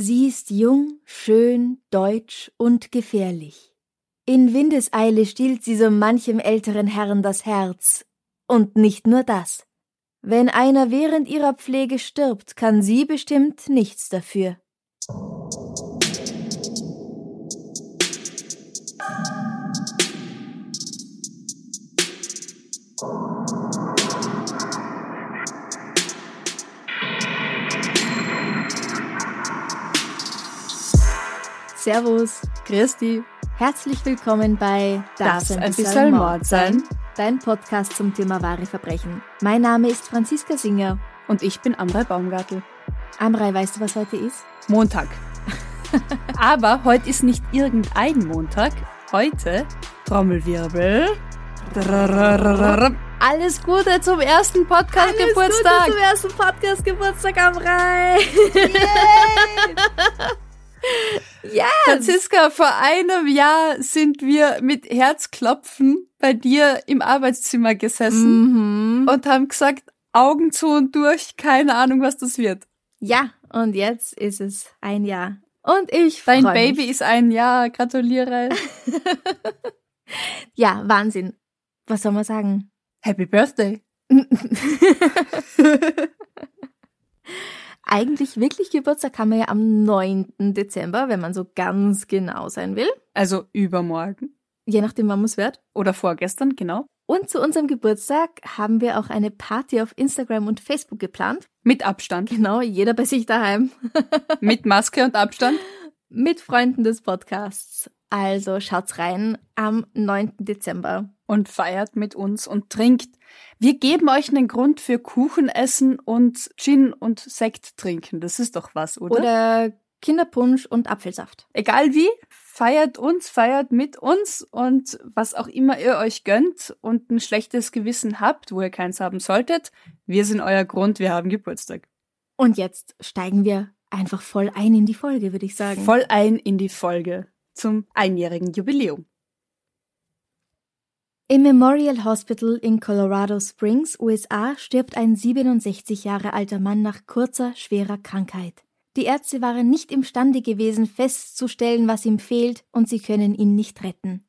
Sie ist jung, schön, deutsch und gefährlich. In Windeseile stiehlt sie so manchem älteren Herrn das Herz. Und nicht nur das. Wenn einer während ihrer Pflege stirbt, kann sie bestimmt nichts dafür. Servus, Christi. Herzlich willkommen bei Darf's ein bisschen Mord sein? Dein Podcast zum Thema wahre Verbrechen. Mein Name ist Franziska Singer. Und ich bin Amrei Baumgartel. Amrei, weißt du, was heute ist? Montag. Aber heute ist nicht irgendein Montag. Heute, Trommelwirbel. Alles Gute zum ersten Podcast-Geburtstag. zum ersten Podcast-Geburtstag, Amrei. Ja, Franziska, vor einem Jahr sind wir mit Herzklopfen bei dir im Arbeitszimmer gesessen Mhm. und haben gesagt, Augen zu und durch, keine Ahnung, was das wird. Ja, und jetzt ist es ein Jahr. Und ich Dein Baby mich. ist ein Jahr, gratuliere. Ja, Wahnsinn. Was soll man sagen? Happy Birthday. Eigentlich wirklich Geburtstag haben wir ja am 9. Dezember, wenn man so ganz genau sein will. Also übermorgen Je nachdem, wann man es wird. oder vorgestern, genau. Und zu unserem Geburtstag haben wir auch eine Party auf Instagram und Facebook geplant. Mit Abstand. Genau, jeder bei sich daheim. Mit Maske und Abstand. Mit Freunden des Podcasts. Also schaut's rein am 9. Dezember. Und feiert mit uns und trinkt. Wir geben euch einen Grund für Kuchen essen und Gin und Sekt trinken. Das ist doch was, oder? Oder Kinderpunsch und Apfelsaft. Egal wie, feiert uns, feiert mit uns und was auch immer ihr euch gönnt und ein schlechtes Gewissen habt, wo ihr keins haben solltet, wir sind euer Grund, wir haben Geburtstag. Und jetzt steigen wir einfach voll ein in die Folge, würde ich sagen. Voll ein in die Folge zum einjährigen Jubiläum. Im Memorial Hospital in Colorado Springs, USA, stirbt ein 67 Jahre alter Mann nach kurzer, schwerer Krankheit. Die Ärzte waren nicht imstande gewesen, festzustellen, was ihm fehlt, und sie können ihn nicht retten.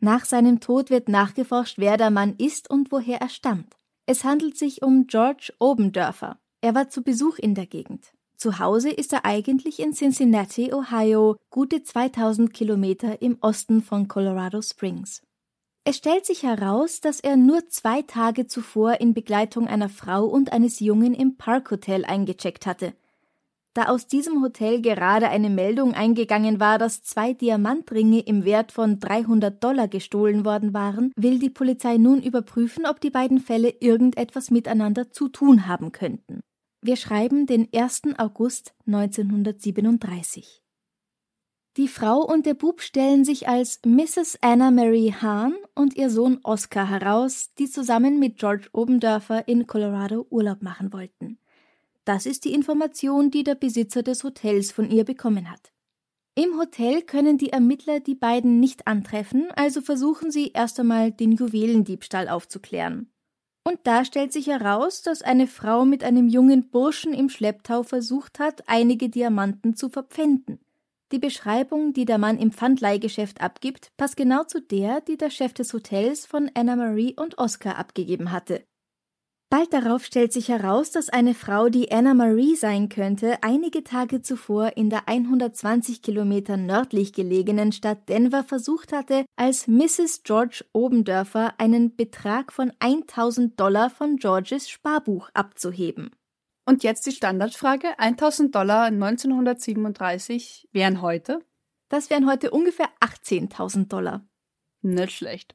Nach seinem Tod wird nachgeforscht, wer der Mann ist und woher er stammt. Es handelt sich um George Obendörfer. Er war zu Besuch in der Gegend. Zu Hause ist er eigentlich in Cincinnati, Ohio, gute 2000 Kilometer im Osten von Colorado Springs. Es stellt sich heraus, dass er nur zwei Tage zuvor in Begleitung einer Frau und eines Jungen im Parkhotel eingecheckt hatte. Da aus diesem Hotel gerade eine Meldung eingegangen war, dass zwei Diamantringe im Wert von 300 Dollar gestohlen worden waren, will die Polizei nun überprüfen, ob die beiden Fälle irgendetwas miteinander zu tun haben könnten. Wir schreiben den 1. August 1937. Die Frau und der Bub stellen sich als Mrs. Anna Mary Hahn und ihr Sohn Oscar heraus, die zusammen mit George Obendörfer in Colorado Urlaub machen wollten. Das ist die Information, die der Besitzer des Hotels von ihr bekommen hat. Im Hotel können die Ermittler die beiden nicht antreffen, also versuchen sie erst einmal den Juwelendiebstahl aufzuklären. Und da stellt sich heraus, dass eine Frau mit einem jungen Burschen im Schlepptau versucht hat, einige Diamanten zu verpfänden. Die Beschreibung, die der Mann im Pfandleihgeschäft abgibt, passt genau zu der, die der Chef des Hotels von Anna Marie und Oscar abgegeben hatte. Bald darauf stellt sich heraus, dass eine Frau, die Anna Marie sein könnte, einige Tage zuvor in der 120 Kilometer nördlich gelegenen Stadt Denver versucht hatte, als Mrs. George Obendörfer einen Betrag von 1000 Dollar von Georges Sparbuch abzuheben. Und jetzt die Standardfrage. 1000 Dollar 1937 wären heute? Das wären heute ungefähr 18.000 Dollar. Nicht schlecht.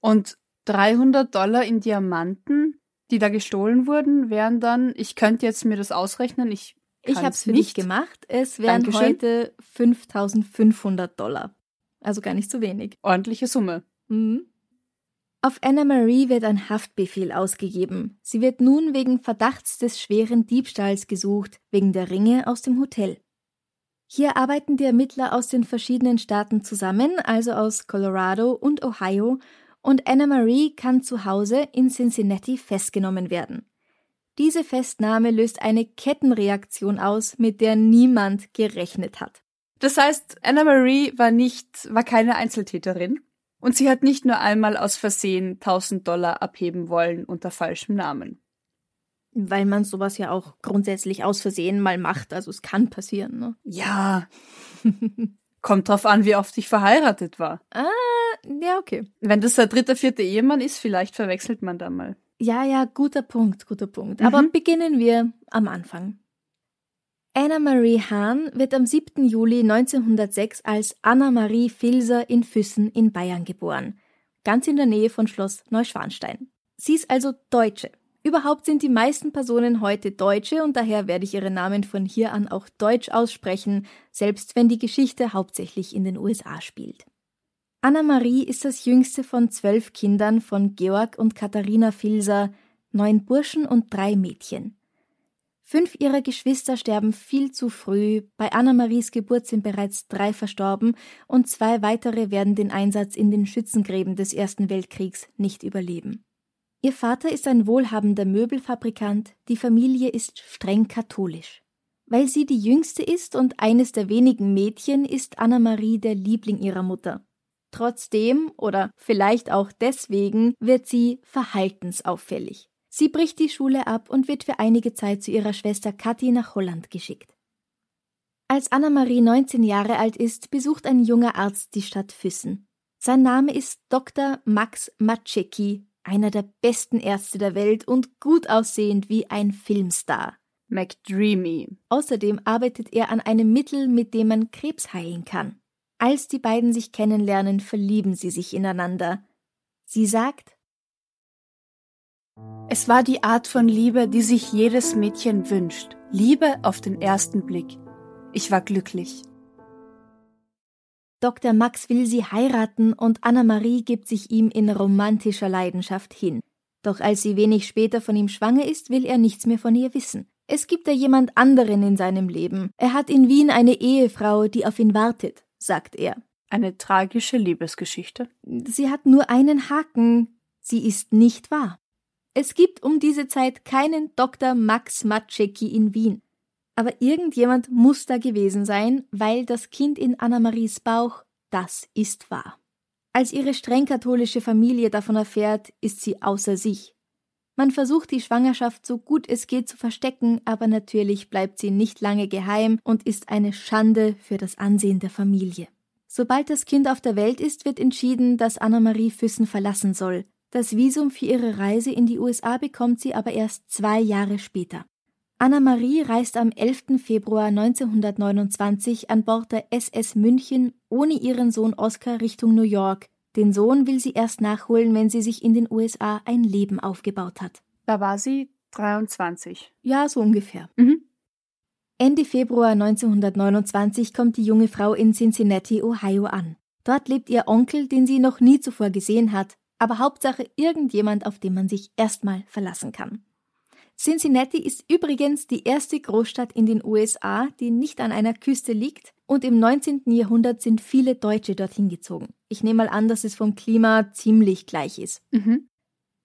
Und 300 Dollar in Diamanten die da gestohlen wurden, wären dann, ich könnte jetzt mir das ausrechnen, ich Ich habe es für nicht dich gemacht. Es wären Dankeschön. heute 5500 Dollar. Also gar nicht so wenig. Ordentliche Summe. Mhm. Auf Anna Marie wird ein Haftbefehl ausgegeben. Sie wird nun wegen Verdachts des schweren Diebstahls gesucht, wegen der Ringe aus dem Hotel. Hier arbeiten die Ermittler aus den verschiedenen Staaten zusammen, also aus Colorado und Ohio, und Anna Marie kann zu Hause in Cincinnati festgenommen werden. Diese Festnahme löst eine Kettenreaktion aus, mit der niemand gerechnet hat. Das heißt, Anna Marie war nicht, war keine Einzeltäterin. Und sie hat nicht nur einmal aus Versehen 1000 Dollar abheben wollen unter falschem Namen. Weil man sowas ja auch grundsätzlich aus Versehen mal macht, also es kann passieren. Ne? Ja. Kommt drauf an, wie oft ich verheiratet war. Ah, ja, okay. Wenn das der dritte, vierte Ehemann ist, vielleicht verwechselt man da mal. Ja, ja, guter Punkt, guter Punkt. Aber Mhm. beginnen wir am Anfang. Anna Marie Hahn wird am 7. Juli 1906 als Anna Marie Filser in Füssen in Bayern geboren, ganz in der Nähe von Schloss Neuschwanstein. Sie ist also Deutsche. Überhaupt sind die meisten Personen heute Deutsche und daher werde ich ihren Namen von hier an auch Deutsch aussprechen, selbst wenn die Geschichte hauptsächlich in den USA spielt. Anna-Marie ist das jüngste von zwölf Kindern von Georg und Katharina Filser, neun Burschen und drei Mädchen. Fünf ihrer Geschwister sterben viel zu früh, bei Anna-Maries Geburt sind bereits drei verstorben und zwei weitere werden den Einsatz in den Schützengräben des Ersten Weltkriegs nicht überleben. Ihr Vater ist ein wohlhabender Möbelfabrikant, die Familie ist streng katholisch. Weil sie die jüngste ist und eines der wenigen Mädchen, ist Anna-Marie der Liebling ihrer Mutter. Trotzdem oder vielleicht auch deswegen wird sie verhaltensauffällig. Sie bricht die Schule ab und wird für einige Zeit zu ihrer Schwester Kathi nach Holland geschickt. Als Anna-Marie 19 Jahre alt ist, besucht ein junger Arzt die Stadt Füssen. Sein Name ist Dr. Max Maczecki, einer der besten Ärzte der Welt und gut aussehend wie ein Filmstar. McDreamy. Außerdem arbeitet er an einem Mittel, mit dem man Krebs heilen kann. Als die beiden sich kennenlernen, verlieben sie sich ineinander. Sie sagt, Es war die Art von Liebe, die sich jedes Mädchen wünscht. Liebe auf den ersten Blick. Ich war glücklich. Dr. Max will sie heiraten und Anna-Marie gibt sich ihm in romantischer Leidenschaft hin. Doch als sie wenig später von ihm schwanger ist, will er nichts mehr von ihr wissen. Es gibt da jemand anderen in seinem Leben. Er hat in Wien eine Ehefrau, die auf ihn wartet, sagt er. Eine tragische Liebesgeschichte. Sie hat nur einen Haken. Sie ist nicht wahr. Es gibt um diese Zeit keinen Dr. Max Maczecki in Wien. Aber irgendjemand muss da gewesen sein, weil das Kind in Anna-Maries Bauch, das ist wahr. Als ihre streng katholische Familie davon erfährt, ist sie außer sich. Man versucht die Schwangerschaft so gut es geht zu verstecken, aber natürlich bleibt sie nicht lange geheim und ist eine Schande für das Ansehen der Familie. Sobald das Kind auf der Welt ist, wird entschieden, dass Anna-Marie Füssen verlassen soll. Das Visum für ihre Reise in die USA bekommt sie aber erst zwei Jahre später. Anna-Marie reist am 11. Februar 1929 an Bord der SS München ohne ihren Sohn Oskar Richtung New York. Den Sohn will sie erst nachholen, wenn sie sich in den USA ein Leben aufgebaut hat. Da war sie 23. Ja, so ungefähr. Mhm. Ende Februar 1929 kommt die junge Frau in Cincinnati, Ohio an. Dort lebt ihr Onkel, den sie noch nie zuvor gesehen hat, aber Hauptsache irgendjemand, auf den man sich erstmal verlassen kann. Cincinnati ist übrigens die erste Großstadt in den USA, die nicht an einer Küste liegt, und im 19. Jahrhundert sind viele Deutsche dorthin gezogen. Ich nehme mal an, dass es vom Klima ziemlich gleich ist. Mhm.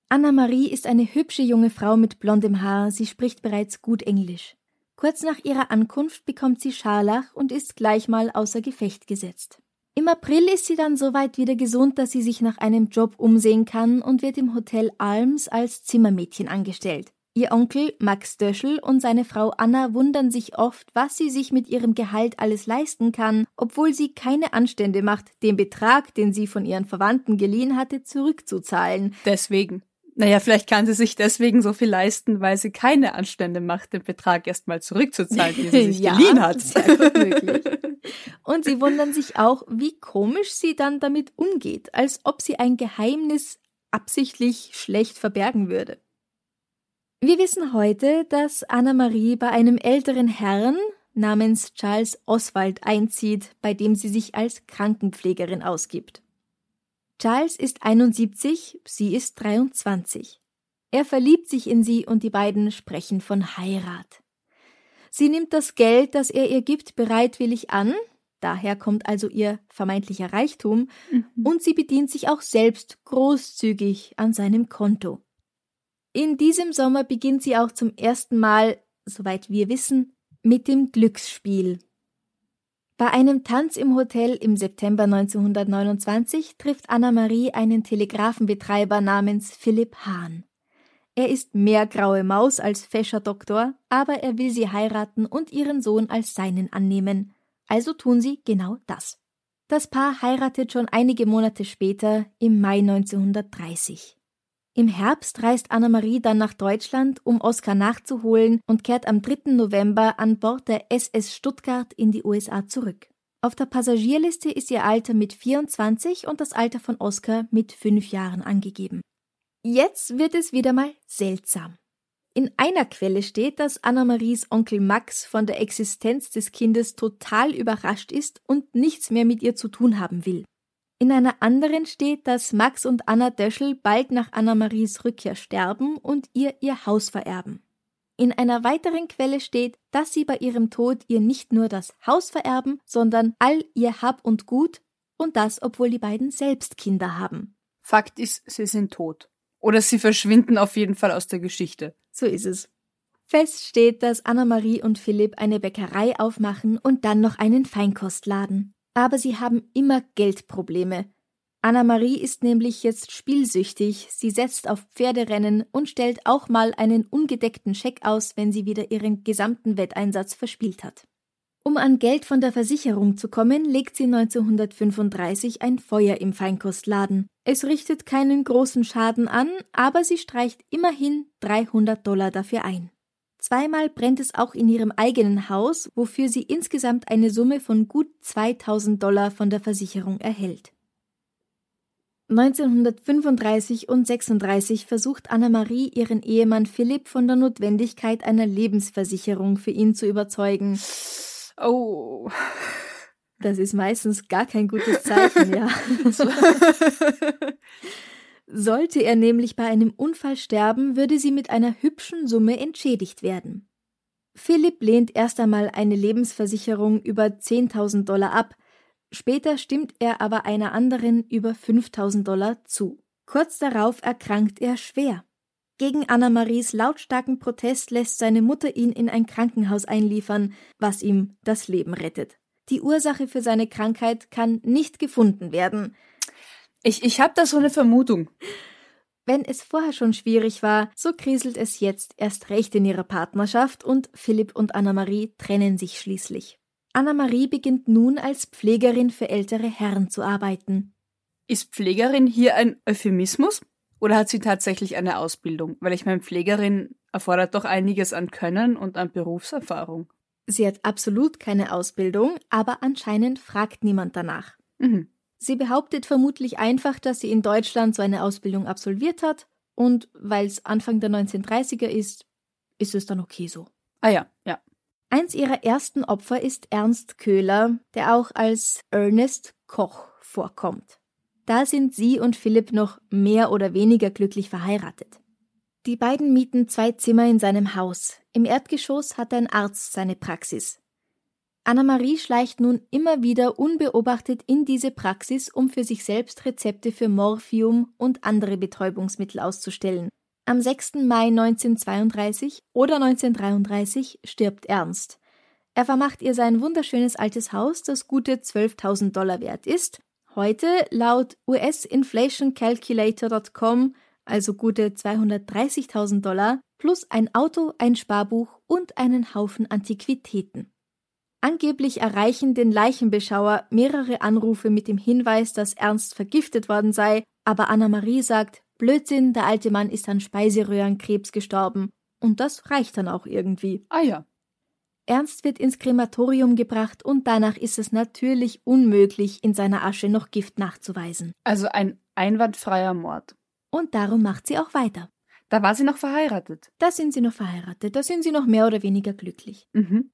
Anna-Marie ist eine hübsche junge Frau mit blondem Haar, sie spricht bereits gut Englisch. Kurz nach ihrer Ankunft bekommt sie Scharlach und ist gleich mal außer Gefecht gesetzt. Im April ist sie dann soweit wieder gesund, dass sie sich nach einem Job umsehen kann und wird im Hotel Alms als Zimmermädchen angestellt. Ihr Onkel Max Döschel und seine Frau Anna wundern sich oft, was sie sich mit ihrem Gehalt alles leisten kann, obwohl sie keine Anstände macht, den Betrag, den sie von ihren Verwandten geliehen hatte, zurückzuzahlen. Deswegen. Naja, vielleicht kann sie sich deswegen so viel leisten, weil sie keine Anstände macht, den Betrag erstmal zurückzuzahlen, den sie sich ja, geliehen hat. Sehr gut möglich. Und sie wundern sich auch, wie komisch sie dann damit umgeht, als ob sie ein Geheimnis absichtlich schlecht verbergen würde. Wir wissen heute, dass Anna-Marie bei einem älteren Herrn namens Charles Oswald einzieht, bei dem sie sich als Krankenpflegerin ausgibt. Charles ist 71, sie ist 23. Er verliebt sich in sie und die beiden sprechen von Heirat. Sie nimmt das Geld, das er ihr gibt, bereitwillig an, daher kommt also ihr vermeintlicher Reichtum, mhm. und sie bedient sich auch selbst großzügig an seinem Konto. In diesem Sommer beginnt sie auch zum ersten Mal, soweit wir wissen, mit dem Glücksspiel. Bei einem Tanz im Hotel im September 1929 trifft Anna-Marie einen Telegrafenbetreiber namens Philipp Hahn. Er ist mehr graue Maus als fescher Doktor, aber er will sie heiraten und ihren Sohn als seinen annehmen. Also tun sie genau das. Das Paar heiratet schon einige Monate später, im Mai 1930. Im Herbst reist Anna-Marie dann nach Deutschland, um Oskar nachzuholen und kehrt am 3. November an Bord der SS Stuttgart in die USA zurück. Auf der Passagierliste ist ihr Alter mit 24 und das Alter von Oskar mit 5 Jahren angegeben. Jetzt wird es wieder mal seltsam. In einer Quelle steht, dass Anna-Maries Onkel Max von der Existenz des Kindes total überrascht ist und nichts mehr mit ihr zu tun haben will. In einer anderen steht, dass Max und Anna Döschel bald nach Anna-Maries Rückkehr sterben und ihr ihr Haus vererben. In einer weiteren Quelle steht, dass sie bei ihrem Tod ihr nicht nur das Haus vererben, sondern all ihr Hab und Gut und das, obwohl die beiden selbst Kinder haben. Fakt ist, sie sind tot. Oder sie verschwinden auf jeden Fall aus der Geschichte. So ist es. Fest steht, dass Anna-Marie und Philipp eine Bäckerei aufmachen und dann noch einen Feinkostladen aber sie haben immer Geldprobleme. Anna-Marie ist nämlich jetzt spielsüchtig, sie setzt auf Pferderennen und stellt auch mal einen ungedeckten Scheck aus, wenn sie wieder ihren gesamten Wetteinsatz verspielt hat. Um an Geld von der Versicherung zu kommen, legt sie 1935 ein Feuer im Feinkostladen. Es richtet keinen großen Schaden an, aber sie streicht immerhin 300 Dollar dafür ein. Zweimal brennt es auch in ihrem eigenen Haus, wofür sie insgesamt eine Summe von gut 2000 Dollar von der Versicherung erhält. 1935 und 36 versucht Anna-Marie ihren Ehemann Philipp von der Notwendigkeit einer Lebensversicherung für ihn zu überzeugen. Oh. Das ist meistens gar kein gutes Zeichen, ja. Sollte er nämlich bei einem Unfall sterben, würde sie mit einer hübschen Summe entschädigt werden. Philipp lehnt erst einmal eine Lebensversicherung über 10.000 Dollar ab, später stimmt er aber einer anderen über 5.000 Dollar zu. Kurz darauf erkrankt er schwer. Gegen Anna-Maries lautstarken Protest lässt seine Mutter ihn in ein Krankenhaus einliefern, was ihm das Leben rettet. Die Ursache für seine Krankheit kann nicht gefunden werden. Ich, ich habe da so eine Vermutung. Wenn es vorher schon schwierig war, so kriselt es jetzt erst recht in ihrer Partnerschaft und Philipp und Anna-Marie trennen sich schließlich. Anna-Marie beginnt nun als Pflegerin für ältere Herren zu arbeiten. Ist Pflegerin hier ein Euphemismus? Oder hat sie tatsächlich eine Ausbildung? Weil ich meine, Pflegerin erfordert doch einiges an Können und an Berufserfahrung. Sie hat absolut keine Ausbildung, aber anscheinend fragt niemand danach. Mhm. Sie behauptet vermutlich einfach, dass sie in Deutschland so eine Ausbildung absolviert hat und weil es Anfang der 1930er ist, ist es dann okay so. Ah ja, ja. Eins ihrer ersten Opfer ist Ernst Köhler, der auch als Ernest Koch vorkommt. Da sind sie und Philipp noch mehr oder weniger glücklich verheiratet. Die beiden mieten zwei Zimmer in seinem Haus. Im Erdgeschoss hat ein Arzt seine Praxis. Anna-Marie schleicht nun immer wieder unbeobachtet in diese Praxis, um für sich selbst Rezepte für Morphium und andere Betäubungsmittel auszustellen. Am 6. Mai 1932 oder 1933 stirbt Ernst. Er vermacht ihr sein wunderschönes altes Haus, das gute 12.000 Dollar wert ist. Heute laut usinflationcalculator.com also gute 230.000 Dollar plus ein Auto, ein Sparbuch und einen Haufen Antiquitäten. Angeblich erreichen den Leichenbeschauer mehrere Anrufe mit dem Hinweis, dass Ernst vergiftet worden sei, aber Anna-Marie sagt, Blödsinn, der alte Mann ist an Speiseröhrenkrebs gestorben. Und das reicht dann auch irgendwie. Ah ja. Ernst wird ins Krematorium gebracht und danach ist es natürlich unmöglich, in seiner Asche noch Gift nachzuweisen. Also ein einwandfreier Mord. Und darum macht sie auch weiter. Da war sie noch verheiratet. Da sind sie noch verheiratet, da sind sie noch mehr oder weniger glücklich. Mhm.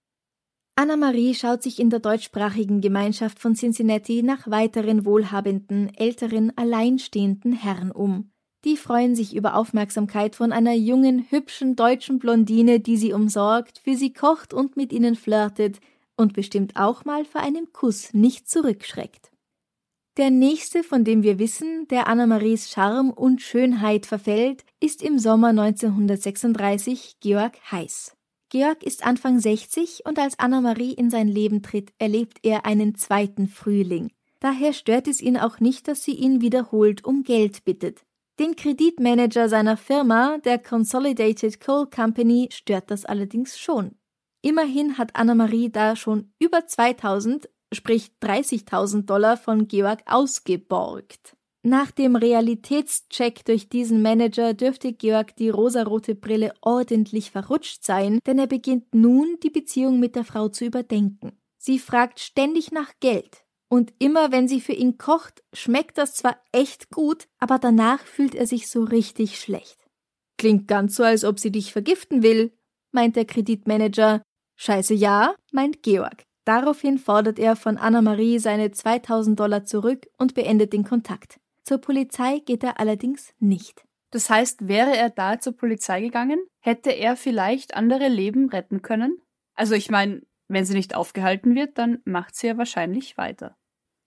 Anna-Marie schaut sich in der deutschsprachigen Gemeinschaft von Cincinnati nach weiteren wohlhabenden, älteren, alleinstehenden Herren um. Die freuen sich über Aufmerksamkeit von einer jungen, hübschen deutschen Blondine, die sie umsorgt, für sie kocht und mit ihnen flirtet und bestimmt auch mal vor einem Kuss nicht zurückschreckt. Der nächste, von dem wir wissen, der Anna-Maries Charme und Schönheit verfällt, ist im Sommer 1936 Georg Heiß. Georg ist Anfang 60 und als Anna-Marie in sein Leben tritt, erlebt er einen zweiten Frühling. Daher stört es ihn auch nicht, dass sie ihn wiederholt um Geld bittet. Den Kreditmanager seiner Firma, der Consolidated Coal Company, stört das allerdings schon. Immerhin hat Anna-Marie da schon über 2000, sprich 30.000 Dollar von Georg ausgeborgt. Nach dem Realitätscheck durch diesen Manager dürfte Georg die rosarote Brille ordentlich verrutscht sein, denn er beginnt nun, die Beziehung mit der Frau zu überdenken. Sie fragt ständig nach Geld. Und immer wenn sie für ihn kocht, schmeckt das zwar echt gut, aber danach fühlt er sich so richtig schlecht. Klingt ganz so, als ob sie dich vergiften will, meint der Kreditmanager. Scheiße ja, meint Georg. Daraufhin fordert er von Anna-Marie seine 2000 Dollar zurück und beendet den Kontakt. Zur Polizei geht er allerdings nicht. Das heißt, wäre er da zur Polizei gegangen, hätte er vielleicht andere Leben retten können? Also ich meine, wenn sie nicht aufgehalten wird, dann macht sie ja wahrscheinlich weiter.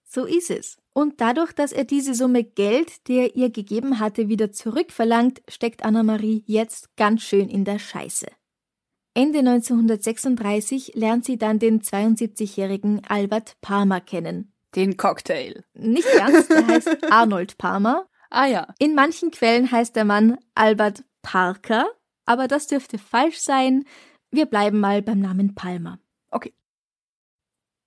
So ist es. Und dadurch, dass er diese Summe Geld, die er ihr gegeben hatte, wieder zurückverlangt, steckt Anna-Marie jetzt ganz schön in der Scheiße. Ende 1936 lernt sie dann den 72-jährigen Albert Palmer kennen. Den Cocktail. Nicht ganz, der heißt Arnold Palmer. Ah ja. In manchen Quellen heißt der Mann Albert Parker, aber das dürfte falsch sein. Wir bleiben mal beim Namen Palmer. Okay.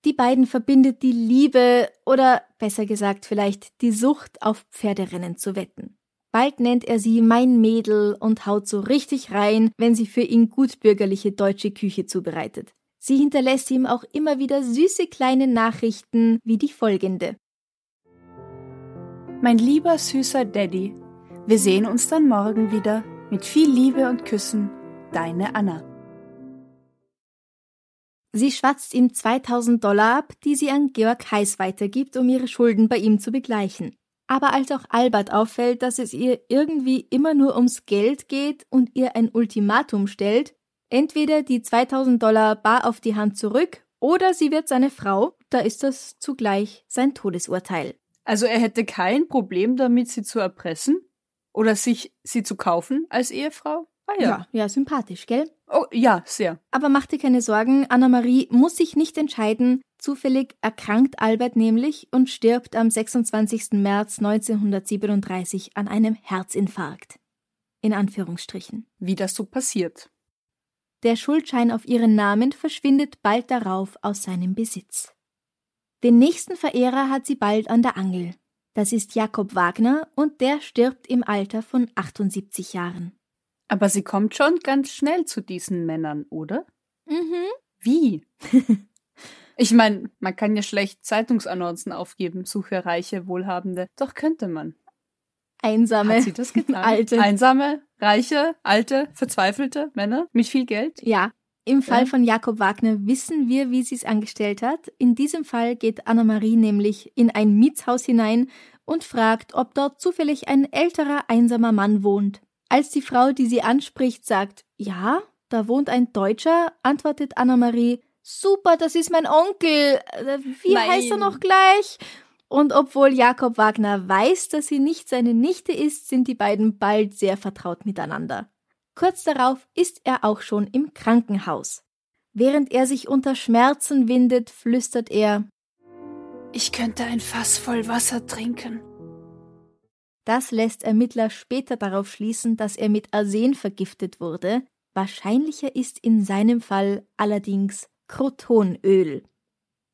Die beiden verbindet die Liebe oder besser gesagt vielleicht die Sucht auf Pferderennen zu wetten. Bald nennt er sie mein Mädel und haut so richtig rein, wenn sie für ihn gutbürgerliche deutsche Küche zubereitet. Sie hinterlässt ihm auch immer wieder süße kleine Nachrichten wie die folgende. Mein lieber süßer Daddy, wir sehen uns dann morgen wieder. Mit viel Liebe und Küssen, deine Anna. Sie schwatzt ihm 2000 Dollar ab, die sie an Georg Heiß weitergibt, um ihre Schulden bei ihm zu begleichen. Aber als auch Albert auffällt, dass es ihr irgendwie immer nur ums Geld geht und ihr ein Ultimatum stellt, entweder die 2000 Dollar bar auf die Hand zurück oder sie wird seine Frau, da ist das zugleich sein Todesurteil. Also er hätte kein Problem damit, sie zu erpressen oder sich sie zu kaufen als Ehefrau? Ah ja. Ja, ja sympathisch, gell? Oh, ja, sehr. Aber mach dir keine Sorgen, Anna-Marie muss sich nicht entscheiden. Zufällig erkrankt Albert nämlich und stirbt am 26. März 1937 an einem Herzinfarkt. In Anführungsstrichen. Wie das so passiert. Der Schuldschein auf ihren Namen verschwindet bald darauf aus seinem Besitz. Den nächsten Verehrer hat sie bald an der Angel. Das ist Jakob Wagner und der stirbt im Alter von 78 Jahren. Aber sie kommt schon ganz schnell zu diesen Männern, oder? Mhm. Wie? ich meine, man kann ja schlecht Zeitungsannoncen aufgeben, suche reiche, wohlhabende. Doch könnte man. Einsame. Hat sie das getan? Alte. Einsame, reiche, alte, verzweifelte Männer mit viel Geld? Ja. Im Fall Ja. von Jakob Wagner wissen wir, wie sie es angestellt hat. In diesem Fall geht Anna-Marie nämlich in ein Mietshaus hinein und fragt, ob dort zufällig ein älterer, einsamer Mann wohnt. Als die Frau, die sie anspricht, sagt, ja, da wohnt ein Deutscher, antwortet Anna-Marie, super, das ist mein Onkel. Äh, Wie Nein. heißt er noch gleich? Und obwohl Jakob Wagner weiß, dass sie nicht seine Nichte ist, sind die beiden bald sehr vertraut miteinander. Kurz darauf ist er auch schon im Krankenhaus. Während er sich unter Schmerzen windet, flüstert er, Ich könnte ein Fass voll Wasser trinken. Das lässt Ermittler später darauf schließen, dass er mit Arsen vergiftet wurde. Wahrscheinlicher ist in seinem Fall allerdings Crotonöl.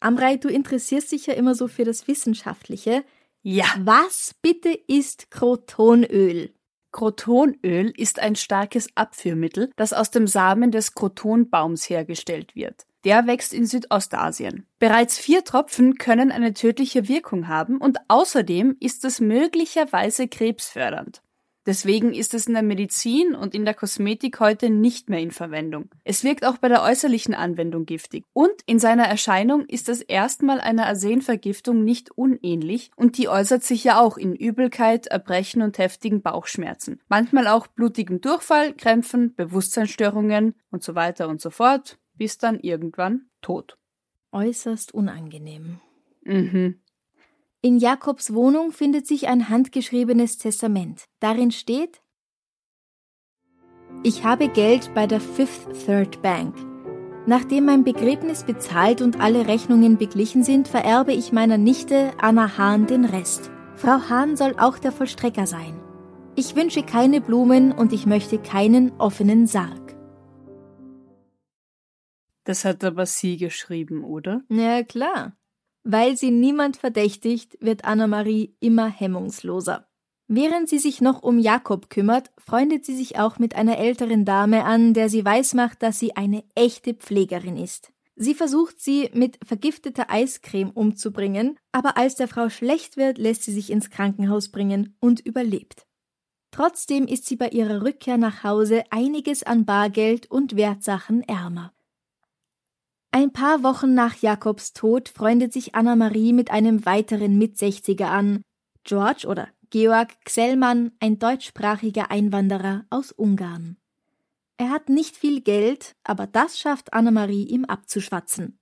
Amrei, du interessierst dich ja immer so für das Wissenschaftliche. Ja. Was bitte ist Crotonöl? Crotonöl ist ein starkes Abführmittel, das aus dem Samen des Crotonbaums hergestellt wird. Der wächst in Südostasien. Bereits vier Tropfen können eine tödliche Wirkung haben und außerdem ist es möglicherweise krebsfördernd. Deswegen ist es in der Medizin und in der Kosmetik heute nicht mehr in Verwendung. Es wirkt auch bei der äußerlichen Anwendung giftig. Und in seiner Erscheinung ist das erstmal einer Arsenvergiftung nicht unähnlich und die äußert sich ja auch in Übelkeit, Erbrechen und heftigen Bauchschmerzen. Manchmal auch blutigem Durchfall, Krämpfen, Bewusstseinsstörungen und so weiter und so fort, bis dann irgendwann tot. Äußerst unangenehm. Mhm. In Jakobs Wohnung findet sich ein handgeschriebenes Testament. Darin steht Ich habe Geld bei der Fifth Third Bank. Nachdem mein Begräbnis bezahlt und alle Rechnungen beglichen sind, vererbe ich meiner Nichte Anna Hahn den Rest. Frau Hahn soll auch der Vollstrecker sein. Ich wünsche keine Blumen und ich möchte keinen offenen Sarg. Das hat aber sie geschrieben, oder? Ja, klar. Weil sie niemand verdächtigt, wird Anna-Marie immer hemmungsloser. Während sie sich noch um Jakob kümmert, freundet sie sich auch mit einer älteren Dame an, der sie weismacht, dass sie eine echte Pflegerin ist. Sie versucht sie mit vergifteter Eiscreme umzubringen, aber als der Frau schlecht wird, lässt sie sich ins Krankenhaus bringen und überlebt. Trotzdem ist sie bei ihrer Rückkehr nach Hause einiges an Bargeld und Wertsachen ärmer. Ein paar Wochen nach Jakobs Tod freundet sich Anna-Marie mit einem weiteren Mitsechziger an, George oder Georg Xellmann, ein deutschsprachiger Einwanderer aus Ungarn. Er hat nicht viel Geld, aber das schafft Anna-Marie ihm abzuschwatzen.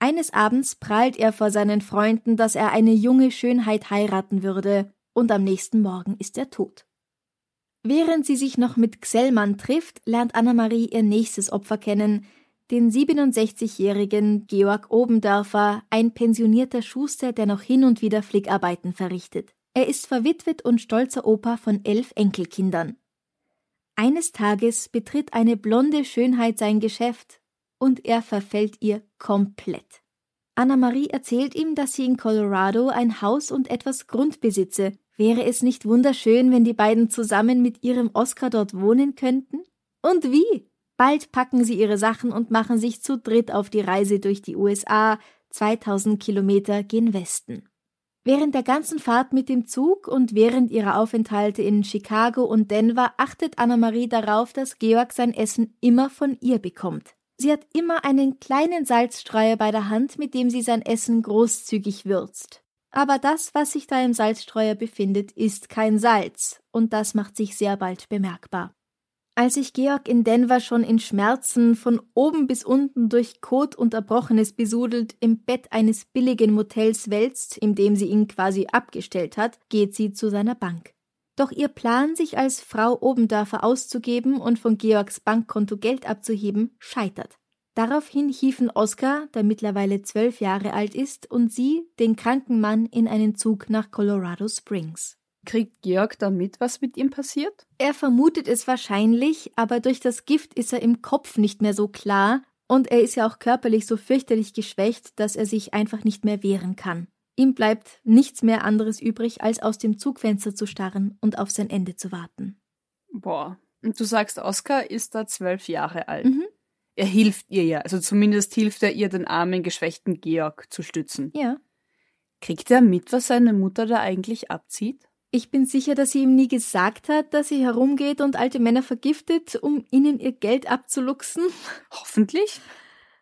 Eines Abends prahlt er vor seinen Freunden, dass er eine junge Schönheit heiraten würde, und am nächsten Morgen ist er tot. Während sie sich noch mit Xellmann trifft, lernt Anna-Marie ihr nächstes Opfer kennen, den 67-jährigen Georg Obendörfer, ein pensionierter Schuster, der noch hin und wieder Flickarbeiten verrichtet. Er ist verwitwet und stolzer Opa von elf Enkelkindern. Eines Tages betritt eine blonde Schönheit sein Geschäft und er verfällt ihr komplett. Anna-Marie erzählt ihm, dass sie in Colorado ein Haus und etwas Grund besitze. Wäre es nicht wunderschön, wenn die beiden zusammen mit ihrem Oscar dort wohnen könnten? Und wie? Bald packen sie ihre Sachen und machen sich zu dritt auf die Reise durch die USA, 2000 Kilometer gen Westen. Während der ganzen Fahrt mit dem Zug und während ihrer Aufenthalte in Chicago und Denver achtet Anna-Marie darauf, dass Georg sein Essen immer von ihr bekommt. Sie hat immer einen kleinen Salzstreuer bei der Hand, mit dem sie sein Essen großzügig würzt. Aber das, was sich da im Salzstreuer befindet, ist kein Salz, und das macht sich sehr bald bemerkbar. Als sich Georg in Denver schon in Schmerzen von oben bis unten durch Kot und Erbrochenes besudelt im Bett eines billigen Motels wälzt, in dem sie ihn quasi abgestellt hat, geht sie zu seiner Bank. Doch ihr Plan, sich als Frau Obendörfer auszugeben und von Georgs Bankkonto Geld abzuheben, scheitert. Daraufhin hieven Oskar, der mittlerweile zwölf Jahre alt ist, und sie den kranken Mann in einen Zug nach Colorado Springs. Kriegt Georg da mit, was mit ihm passiert? Er vermutet es wahrscheinlich, aber durch das Gift ist er im Kopf nicht mehr so klar und er ist ja auch körperlich so fürchterlich geschwächt, dass er sich einfach nicht mehr wehren kann. Ihm bleibt nichts mehr anderes übrig, als aus dem Zugfenster zu starren und auf sein Ende zu warten. Boah. Und du sagst, Oskar ist da zwölf Jahre alt. Mhm. Er hilft ihr ja, also zumindest hilft er ihr, den armen, geschwächten Georg zu stützen. Ja. Kriegt er mit, was seine Mutter da eigentlich abzieht? Ich bin sicher, dass sie ihm nie gesagt hat, dass sie herumgeht und alte Männer vergiftet, um ihnen ihr Geld abzuluxen. Hoffentlich.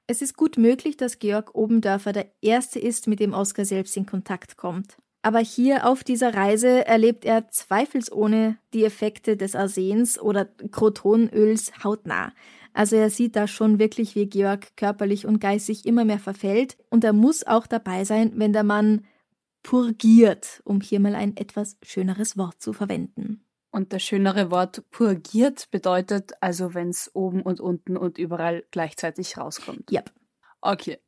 Es ist gut möglich, dass Georg Obendörfer der Erste ist, mit dem Oskar selbst in Kontakt kommt. Aber hier auf dieser Reise erlebt er zweifelsohne die Effekte des Arsens oder Crotonöls hautnah. Also er sieht da schon wirklich, wie Georg körperlich und geistig immer mehr verfällt und er muss auch dabei sein, wenn der Mann purgiert, um hier mal ein etwas schöneres Wort zu verwenden. Und das schönere Wort purgiert bedeutet also, wenn es oben und unten und überall gleichzeitig rauskommt. Ja. Yep. Okay.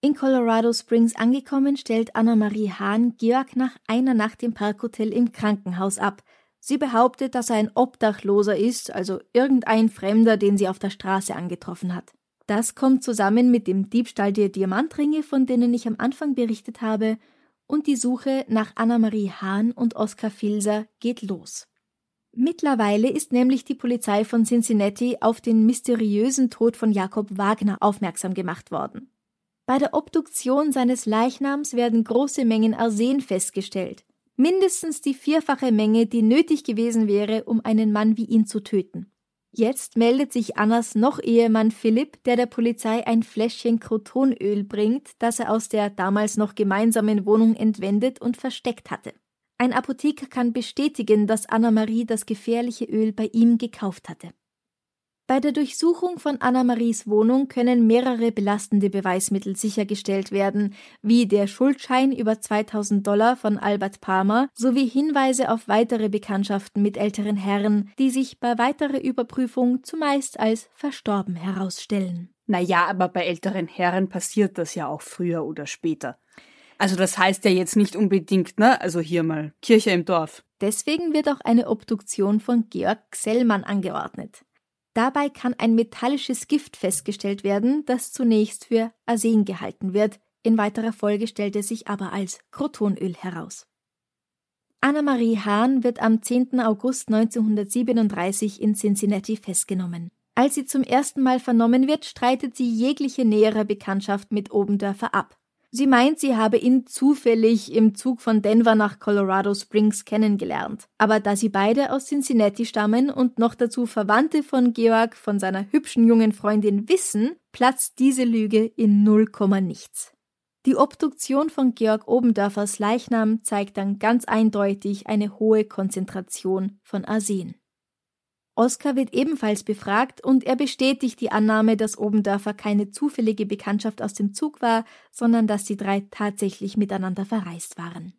In Colorado Springs angekommen, stellt Anna-Marie Hahn Georg nach einer Nacht im Parkhotel im Krankenhaus ab. Sie behauptet, dass er ein Obdachloser ist, also irgendein Fremder, den sie auf der Straße angetroffen hat. Das kommt zusammen mit dem Diebstahl der Diamantringe, von denen ich am Anfang berichtet habe, und die Suche nach Anna-Marie Hahn und Oskar Filser geht los. Mittlerweile ist nämlich die Polizei von Cincinnati auf den mysteriösen Tod von Jakob Wagner aufmerksam gemacht worden. Bei der Obduktion seines Leichnams werden große Mengen Arsen festgestellt. Mindestens die vierfache Menge, die nötig gewesen wäre, um einen Mann wie ihn zu töten. Jetzt meldet sich Annas noch Ehemann Philipp, der der Polizei ein Fläschchen Krotonöl bringt, das er aus der damals noch gemeinsamen Wohnung entwendet und versteckt hatte. Ein Apotheker kann bestätigen, dass Anna-Marie das gefährliche Öl bei ihm gekauft hatte. Bei der Durchsuchung von Anna-Maries Wohnung können mehrere belastende Beweismittel sichergestellt werden, wie der Schuldschein über 2000 Dollar von Albert Palmer sowie Hinweise auf weitere Bekanntschaften mit älteren Herren, die sich bei weiterer Überprüfung zumeist als verstorben herausstellen. Naja, aber bei älteren Herren passiert das ja auch früher oder später. Also das heißt ja jetzt nicht unbedingt, ne? Also hier mal Kirche im Dorf. Deswegen wird auch eine Obduktion von Georg Xellmann angeordnet. Dabei kann ein metallisches Gift festgestellt werden, das zunächst für Arsen gehalten wird, in weiterer Folge stellt es sich aber als Krotonöl heraus. Anna-Marie Hahn wird am 10. August 1937 in Cincinnati festgenommen. Als sie zum ersten Mal vernommen wird, streitet sie jegliche nähere Bekanntschaft mit Obendörfer ab. Sie meint, sie habe ihn zufällig im Zug von Denver nach Colorado Springs kennengelernt. Aber da sie beide aus Cincinnati stammen und noch dazu Verwandte von Georg von seiner hübschen jungen Freundin wissen, platzt diese Lüge in null Komma nichts. Die Obduktion von Georg Obendörfers Leichnam zeigt dann ganz eindeutig eine hohe Konzentration von Arsen. Oskar wird ebenfalls befragt und er bestätigt die Annahme, dass Obendörfer keine zufällige Bekanntschaft aus dem Zug war, sondern dass die drei tatsächlich miteinander verreist waren.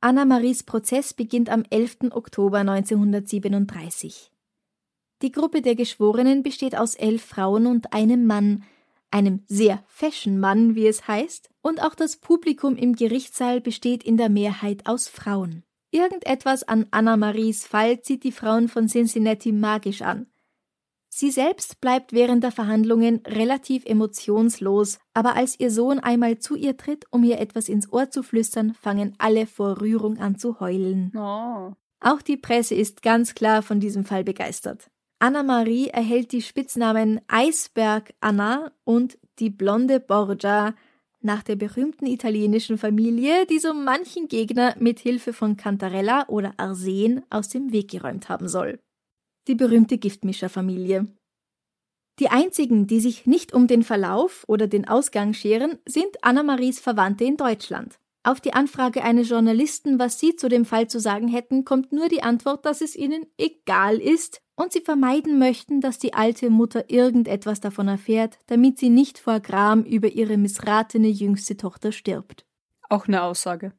Anna-Maries Prozess beginnt am 11. Oktober 1937. Die Gruppe der Geschworenen besteht aus elf Frauen und einem Mann, einem sehr fashion Mann, wie es heißt, und auch das Publikum im Gerichtssaal besteht in der Mehrheit aus Frauen. Irgendetwas an Anna-Maries Fall zieht die Frauen von Cincinnati magisch an. Sie selbst bleibt während der Verhandlungen relativ emotionslos, aber als ihr Sohn einmal zu ihr tritt, um ihr etwas ins Ohr zu flüstern, fangen alle vor Rührung an zu heulen. Oh. Auch die Presse ist ganz klar von diesem Fall begeistert. Anna-Marie erhält die Spitznamen Eisberg Anna und die blonde Borgia, nach der berühmten italienischen Familie, die so manchen Gegner mit Hilfe von Cantarella oder Arsen aus dem Weg geräumt haben soll. Die berühmte Giftmischerfamilie. Die einzigen, die sich nicht um den Verlauf oder den Ausgang scheren, sind Anna-Maries Verwandte in Deutschland. Auf die Anfrage eines Journalisten, was sie zu dem Fall zu sagen hätten, kommt nur die Antwort, dass es ihnen egal ist und sie vermeiden möchten, dass die alte Mutter irgendetwas davon erfährt, damit sie nicht vor Gram über ihre missratene jüngste Tochter stirbt. Auch eine Aussage.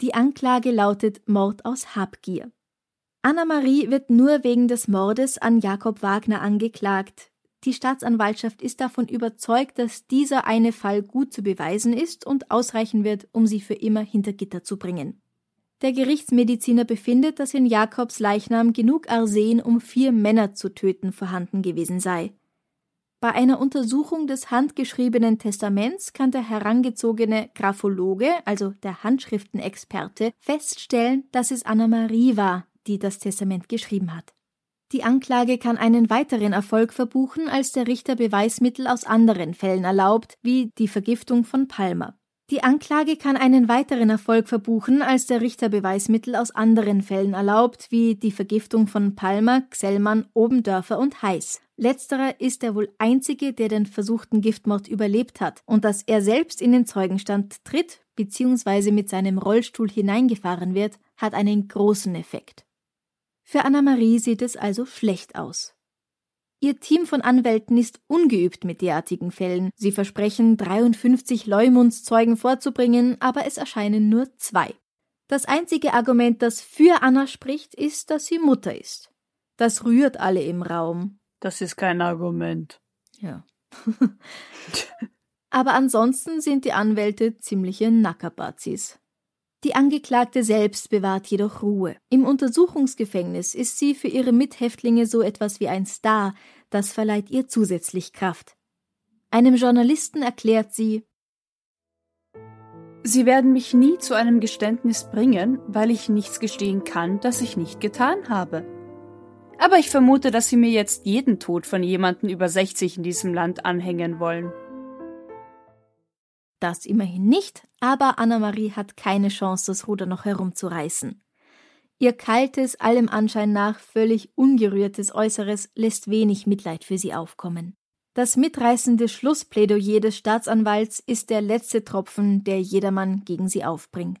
Die Anklage lautet Mord aus Habgier. Anna-Marie wird nur wegen des Mordes an Jakob Wagner angeklagt. Die Staatsanwaltschaft ist davon überzeugt, dass dieser eine Fall gut zu beweisen ist und ausreichen wird, um sie für immer hinter Gitter zu bringen. Der Gerichtsmediziner befindet, dass in Jakobs Leichnam genug Arsen, um vier Männer zu töten, vorhanden gewesen sei. Bei einer Untersuchung des handgeschriebenen Testaments kann der herangezogene Graphologe, also der Handschriftenexperte, feststellen, dass es Anna-Marie war, die das Testament geschrieben hat. Die Anklage kann einen weiteren Erfolg verbuchen, als der Richter Beweismittel aus anderen Fällen erlaubt, wie die Vergiftung von Palmer. Die Anklage kann einen weiteren Erfolg verbuchen, als der Richter Beweismittel aus anderen Fällen erlaubt, wie die Vergiftung von Palmer, Xellmann, Obendörfer und Heiß. Letzterer ist der wohl einzige, der den versuchten Giftmord überlebt hat, und dass er selbst in den Zeugenstand tritt bzw. mit seinem Rollstuhl hineingefahren wird, hat einen großen Effekt. Für Anna-Marie sieht es also schlecht aus. Ihr Team von Anwälten ist ungeübt mit derartigen Fällen. Sie versprechen, 53 Leumundszeugen vorzubringen, aber es erscheinen nur zwei. Das einzige Argument, das für Anna spricht, ist, dass sie Mutter ist. Das rührt alle im Raum. Das ist kein Argument. Ja. aber ansonsten sind die Anwälte ziemliche Nackerbazis. Die Angeklagte selbst bewahrt jedoch Ruhe. Im Untersuchungsgefängnis ist sie für ihre Mithäftlinge so etwas wie ein Star, das verleiht ihr zusätzlich Kraft. Einem Journalisten erklärt sie Sie werden mich nie zu einem Geständnis bringen, weil ich nichts gestehen kann, das ich nicht getan habe. Aber ich vermute, dass Sie mir jetzt jeden Tod von jemandem über 60 in diesem Land anhängen wollen. Das immerhin nicht, aber Anna-Marie hat keine Chance, das Ruder noch herumzureißen. Ihr kaltes, allem Anschein nach völlig ungerührtes Äußeres lässt wenig Mitleid für sie aufkommen. Das mitreißende Schlussplädoyer des Staatsanwalts ist der letzte Tropfen, der jedermann gegen sie aufbringt.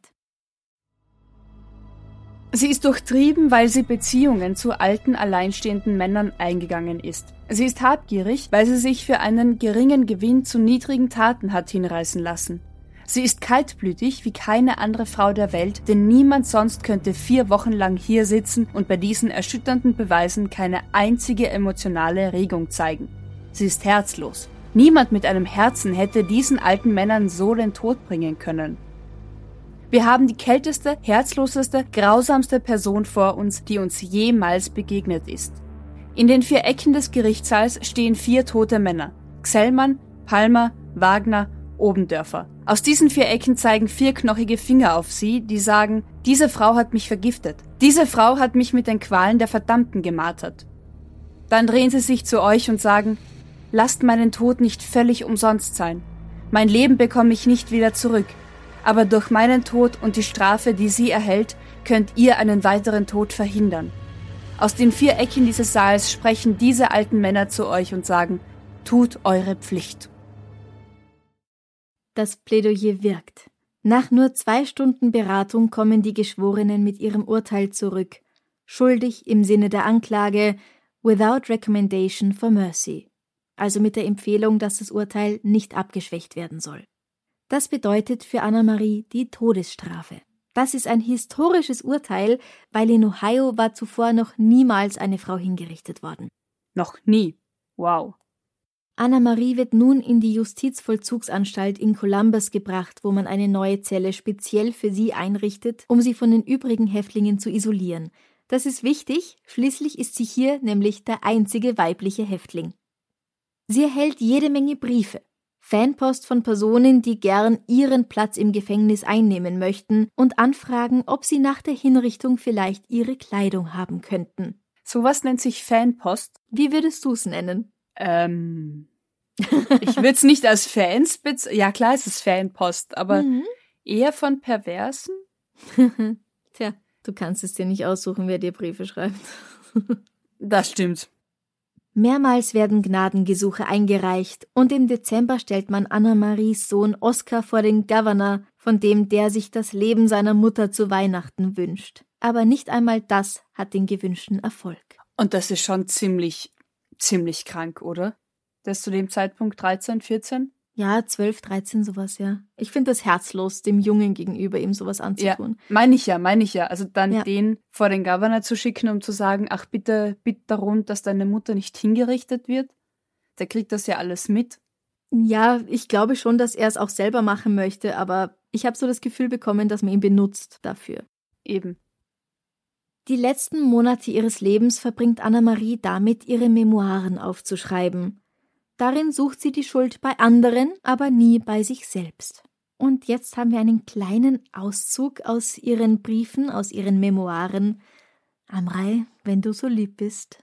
Sie ist durchtrieben, weil sie Beziehungen zu alten, alleinstehenden Männern eingegangen ist. Sie ist habgierig, weil sie sich für einen geringen Gewinn zu niedrigen Taten hat hinreißen lassen. Sie ist kaltblütig wie keine andere Frau der Welt, denn niemand sonst könnte vier Wochen lang hier sitzen und bei diesen erschütternden Beweisen keine einzige emotionale Regung zeigen. Sie ist herzlos. Niemand mit einem Herzen hätte diesen alten Männern so den Tod bringen können. Wir haben die kälteste, herzloseste, grausamste Person vor uns, die uns jemals begegnet ist. In den vier Ecken des Gerichtssaals stehen vier tote Männer. Xellmann, Palmer, Wagner, Obendörfer. Aus diesen vier Ecken zeigen vier knochige Finger auf sie, die sagen, diese Frau hat mich vergiftet. Diese Frau hat mich mit den Qualen der Verdammten gemartert. Dann drehen sie sich zu euch und sagen, lasst meinen Tod nicht völlig umsonst sein. Mein Leben bekomme ich nicht wieder zurück. Aber durch meinen Tod und die Strafe, die sie erhält, könnt ihr einen weiteren Tod verhindern. Aus den vier Ecken dieses Saals sprechen diese alten Männer zu euch und sagen, tut eure Pflicht. Das Plädoyer wirkt. Nach nur zwei Stunden Beratung kommen die Geschworenen mit ihrem Urteil zurück. Schuldig im Sinne der Anklage, without recommendation for mercy. Also mit der Empfehlung, dass das Urteil nicht abgeschwächt werden soll. Das bedeutet für Anna-Marie die Todesstrafe. Das ist ein historisches Urteil, weil in Ohio war zuvor noch niemals eine Frau hingerichtet worden. Noch nie. Wow. Anna-Marie wird nun in die Justizvollzugsanstalt in Columbus gebracht, wo man eine neue Zelle speziell für sie einrichtet, um sie von den übrigen Häftlingen zu isolieren. Das ist wichtig, schließlich ist sie hier nämlich der einzige weibliche Häftling. Sie erhält jede Menge Briefe, Fanpost von Personen, die gern ihren Platz im Gefängnis einnehmen möchten und anfragen, ob sie nach der Hinrichtung vielleicht ihre Kleidung haben könnten. Sowas nennt sich Fanpost. Wie würdest du es nennen? Ähm, ich würde es nicht als Fans. Ja, klar, es ist Fanpost, aber mhm. eher von Perversen. Tja, du kannst es dir nicht aussuchen, wer dir Briefe schreibt. das stimmt. Mehrmals werden Gnadengesuche eingereicht und im Dezember stellt man Anna-Maries Sohn Oskar vor den Governor, von dem der sich das Leben seiner Mutter zu Weihnachten wünscht. Aber nicht einmal das hat den gewünschten Erfolg. Und das ist schon ziemlich ziemlich krank, oder? Der ist zu dem Zeitpunkt 13, 14? Ja, 12, 13, sowas, ja. Ich finde das herzlos, dem Jungen gegenüber ihm sowas anzutun. Ja, meine ich ja, meine ich ja. Also dann ja. den vor den Governor zu schicken, um zu sagen, ach bitte, bitte darum, dass deine Mutter nicht hingerichtet wird. Der kriegt das ja alles mit. Ja, ich glaube schon, dass er es auch selber machen möchte, aber ich habe so das Gefühl bekommen, dass man ihn benutzt dafür. Eben. Die letzten Monate ihres Lebens verbringt Anna-Marie damit, ihre Memoiren aufzuschreiben. Darin sucht sie die Schuld bei anderen, aber nie bei sich selbst. Und jetzt haben wir einen kleinen Auszug aus ihren Briefen, aus ihren Memoiren. Amrei, wenn du so lieb bist.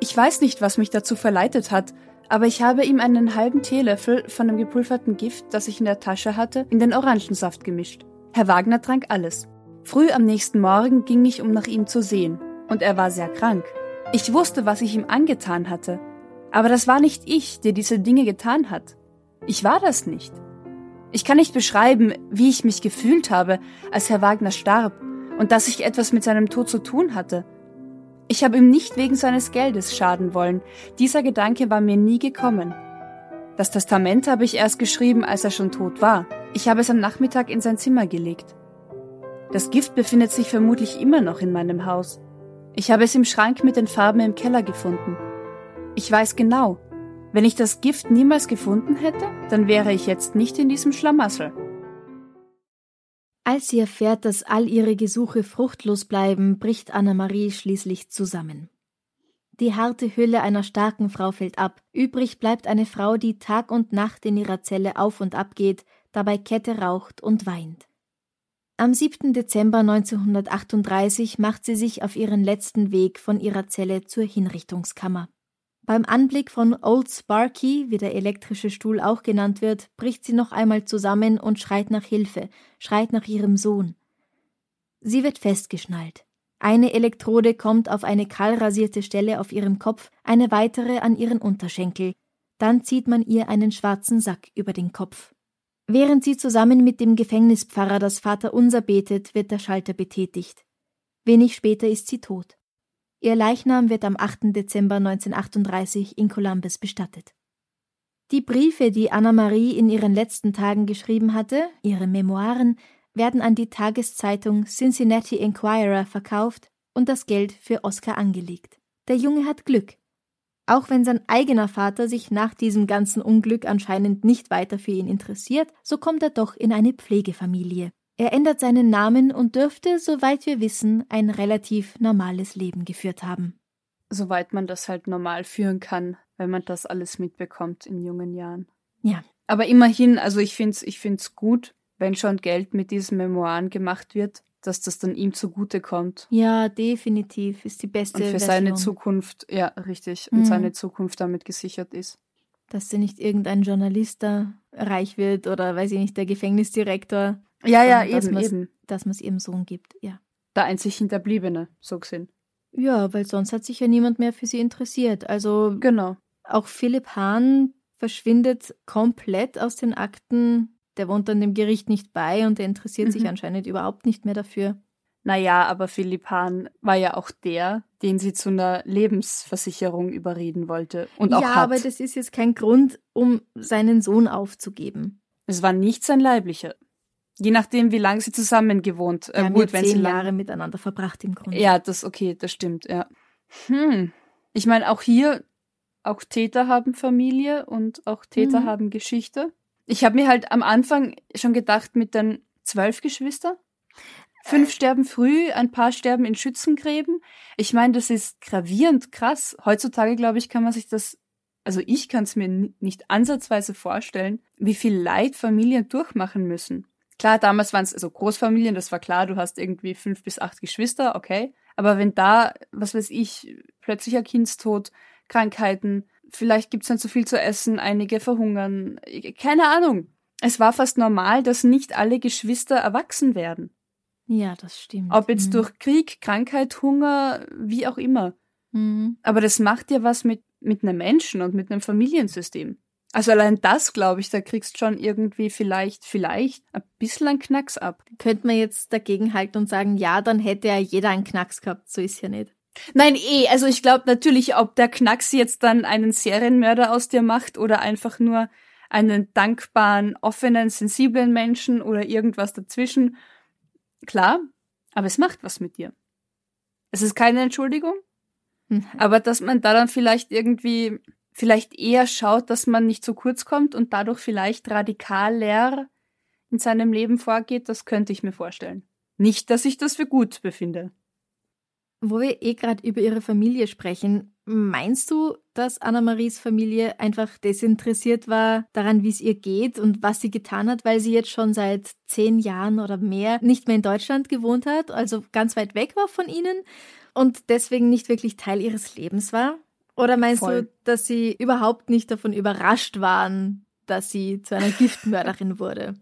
Ich weiß nicht, was mich dazu verleitet hat, aber ich habe ihm einen halben Teelöffel von dem gepulverten Gift, das ich in der Tasche hatte, in den Orangensaft gemischt. Herr Wagner trank alles. Früh am nächsten Morgen ging ich, um nach ihm zu sehen, und er war sehr krank. Ich wusste, was ich ihm angetan hatte, aber das war nicht ich, der diese Dinge getan hat. Ich war das nicht. Ich kann nicht beschreiben, wie ich mich gefühlt habe, als Herr Wagner starb und dass ich etwas mit seinem Tod zu tun hatte. Ich habe ihm nicht wegen seines Geldes schaden wollen. Dieser Gedanke war mir nie gekommen. Das Testament habe ich erst geschrieben, als er schon tot war. Ich habe es am Nachmittag in sein Zimmer gelegt. Das Gift befindet sich vermutlich immer noch in meinem Haus. Ich habe es im Schrank mit den Farben im Keller gefunden. Ich weiß genau, wenn ich das Gift niemals gefunden hätte, dann wäre ich jetzt nicht in diesem Schlamassel. Als sie erfährt, dass all ihre Gesuche fruchtlos bleiben, bricht Anna-Marie schließlich zusammen. Die harte Hülle einer starken Frau fällt ab, übrig bleibt eine Frau, die Tag und Nacht in ihrer Zelle auf und ab geht, dabei Kette raucht und weint. Am 7. Dezember 1938 macht sie sich auf ihren letzten Weg von ihrer Zelle zur Hinrichtungskammer. Beim Anblick von Old Sparky, wie der elektrische Stuhl auch genannt wird, bricht sie noch einmal zusammen und schreit nach Hilfe, schreit nach ihrem Sohn. Sie wird festgeschnallt. Eine Elektrode kommt auf eine kahlrasierte Stelle auf ihrem Kopf, eine weitere an ihren Unterschenkel. Dann zieht man ihr einen schwarzen Sack über den Kopf. Während sie zusammen mit dem Gefängnispfarrer das Vaterunser betet, wird der Schalter betätigt. Wenig später ist sie tot. Ihr Leichnam wird am 8. Dezember 1938 in Columbus bestattet. Die Briefe, die Anna-Marie in ihren letzten Tagen geschrieben hatte, ihre Memoiren, werden an die Tageszeitung Cincinnati Enquirer verkauft und das Geld für Oscar angelegt. Der Junge hat Glück. Auch wenn sein eigener Vater sich nach diesem ganzen Unglück anscheinend nicht weiter für ihn interessiert, so kommt er doch in eine Pflegefamilie. Er ändert seinen Namen und dürfte, soweit wir wissen, ein relativ normales Leben geführt haben. Soweit man das halt normal führen kann, wenn man das alles mitbekommt in jungen Jahren. Ja. Aber immerhin, also ich finde es ich find's gut, wenn schon Geld mit diesen Memoiren gemacht wird, dass das dann ihm zugutekommt. Ja, definitiv ist die beste Und für Version. seine Zukunft, ja, richtig, und Mhm. seine Zukunft damit gesichert ist. Dass sie nicht irgendein Journalist da reich wird oder weiß ich nicht, der Gefängnisdirektor. Ja, ja, dass eben, man's- eben. Dass man es ihrem Sohn gibt, ja. Der einzig Hinterbliebene, so gesehen. Ja, weil sonst hat sich ja niemand mehr für sie interessiert. Also Genau. auch Philipp Hahn verschwindet komplett aus den Akten. Der wohnt dann dem Gericht nicht bei und der interessiert sich Mhm. anscheinend überhaupt nicht mehr dafür. Naja, aber Philipp Hahn war ja auch der, den sie zu einer Lebensversicherung überreden wollte. Und auch ja, hat. aber das ist jetzt kein Grund, um seinen Sohn aufzugeben. es war nicht sein leiblicher. Je nachdem, wie lange sie zusammen gewohnt. Äh, haben gut, ja wenn sie zehn lang- Jahre miteinander verbracht im Grunde. Ja, das okay, das stimmt, ja. Hm. Ich meine, auch hier, auch Täter haben Familie und auch Täter Mhm. haben Geschichte. Ich habe mir halt am Anfang schon gedacht, mit den zwölf Geschwistern. Fünf Äh. sterben früh, ein paar sterben in Schützengräben. Ich meine, das ist gravierend krass. Heutzutage, glaube ich, kann man sich das, also ich kann es mir nicht ansatzweise vorstellen, wie viel Leid Familien durchmachen müssen. Klar, damals waren es also Großfamilien, das war klar, du hast irgendwie fünf bis acht Geschwister, okay. Aber wenn da, was weiß ich, plötzlicher Kindstod, Krankheiten, vielleicht gibt's dann zu viel zu essen, einige verhungern, keine Ahnung. Es war fast normal, dass nicht alle Geschwister erwachsen werden. Ja, das stimmt. Ob jetzt Mhm. durch Krieg, Krankheit, Hunger, wie auch immer. Mhm. Aber das macht ja was mit, mit einem Menschen und mit einem Familiensystem. Also allein das, glaube ich, da kriegst schon irgendwie vielleicht, vielleicht ein bisschen einen Knacks ab. Könnte man jetzt dagegen halten und sagen, ja, dann hätte ja jeder einen Knacks gehabt. So ist ja nicht. Nein, eh, also ich glaube natürlich, ob der Knacks jetzt dann einen Serienmörder aus dir macht oder einfach nur einen dankbaren, offenen, sensiblen Menschen oder irgendwas dazwischen. Klar, aber es macht was mit dir. Es ist keine Entschuldigung, Mhm. aber dass man da dann vielleicht irgendwie, vielleicht eher schaut, dass man nicht zu kurz kommt und dadurch vielleicht radikaler in seinem Leben vorgeht, das könnte ich mir vorstellen. Nicht, dass ich das für gut befinde. Wo wir eh gerade über ihre Familie sprechen, meinst du, dass Anna-Maries Familie einfach desinteressiert war daran, wie es ihr geht und was sie getan hat, weil sie jetzt schon seit zehn Jahren oder mehr nicht mehr in Deutschland gewohnt hat, also ganz weit weg war von ihnen und deswegen nicht wirklich Teil ihres Lebens war? Oder meinst Voll. du, dass sie überhaupt nicht davon überrascht waren, dass sie zu einer Giftmörderin wurde?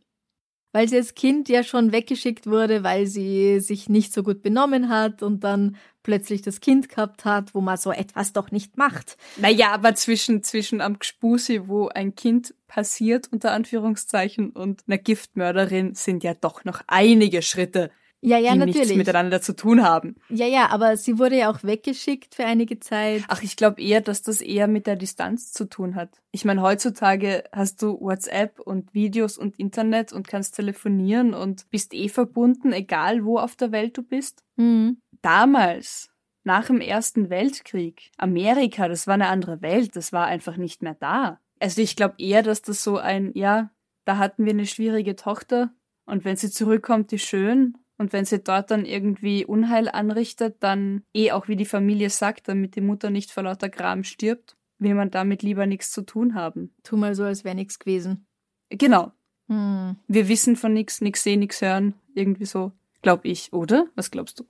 Weil sie als Kind ja schon weggeschickt wurde, weil sie sich nicht so gut benommen hat und dann plötzlich das Kind gehabt hat, wo man so etwas doch nicht macht. Naja, aber zwischen, zwischen am Gspusi, wo ein Kind passiert, unter Anführungszeichen, und einer Giftmörderin sind ja doch noch einige Schritte, Ja, ja, die nichts natürlich. miteinander zu tun haben. Ja, ja, aber sie wurde ja auch weggeschickt für einige Zeit. Ach, ich glaube eher, dass das eher mit der Distanz zu tun hat. Ich meine, heutzutage hast du WhatsApp und Videos und Internet und kannst telefonieren und bist eh verbunden, egal wo auf der Welt du bist. Hm. Damals, nach dem Ersten Weltkrieg, Amerika, das war eine andere Welt, das war einfach nicht mehr da. Also ich glaube eher, dass das so ein, ja, da hatten wir eine schwierige Tochter und wenn sie zurückkommt, ist schön. Und wenn sie dort dann irgendwie Unheil anrichtet, dann eh auch wie die Familie sagt, damit die Mutter nicht vor lauter Gram stirbt, will man damit lieber nichts zu tun haben. Tu mal so, als wäre nichts gewesen. Genau. Hm. Wir wissen von nichts, nichts sehen, nichts hören. Irgendwie so. Glaub ich, oder? Was glaubst du?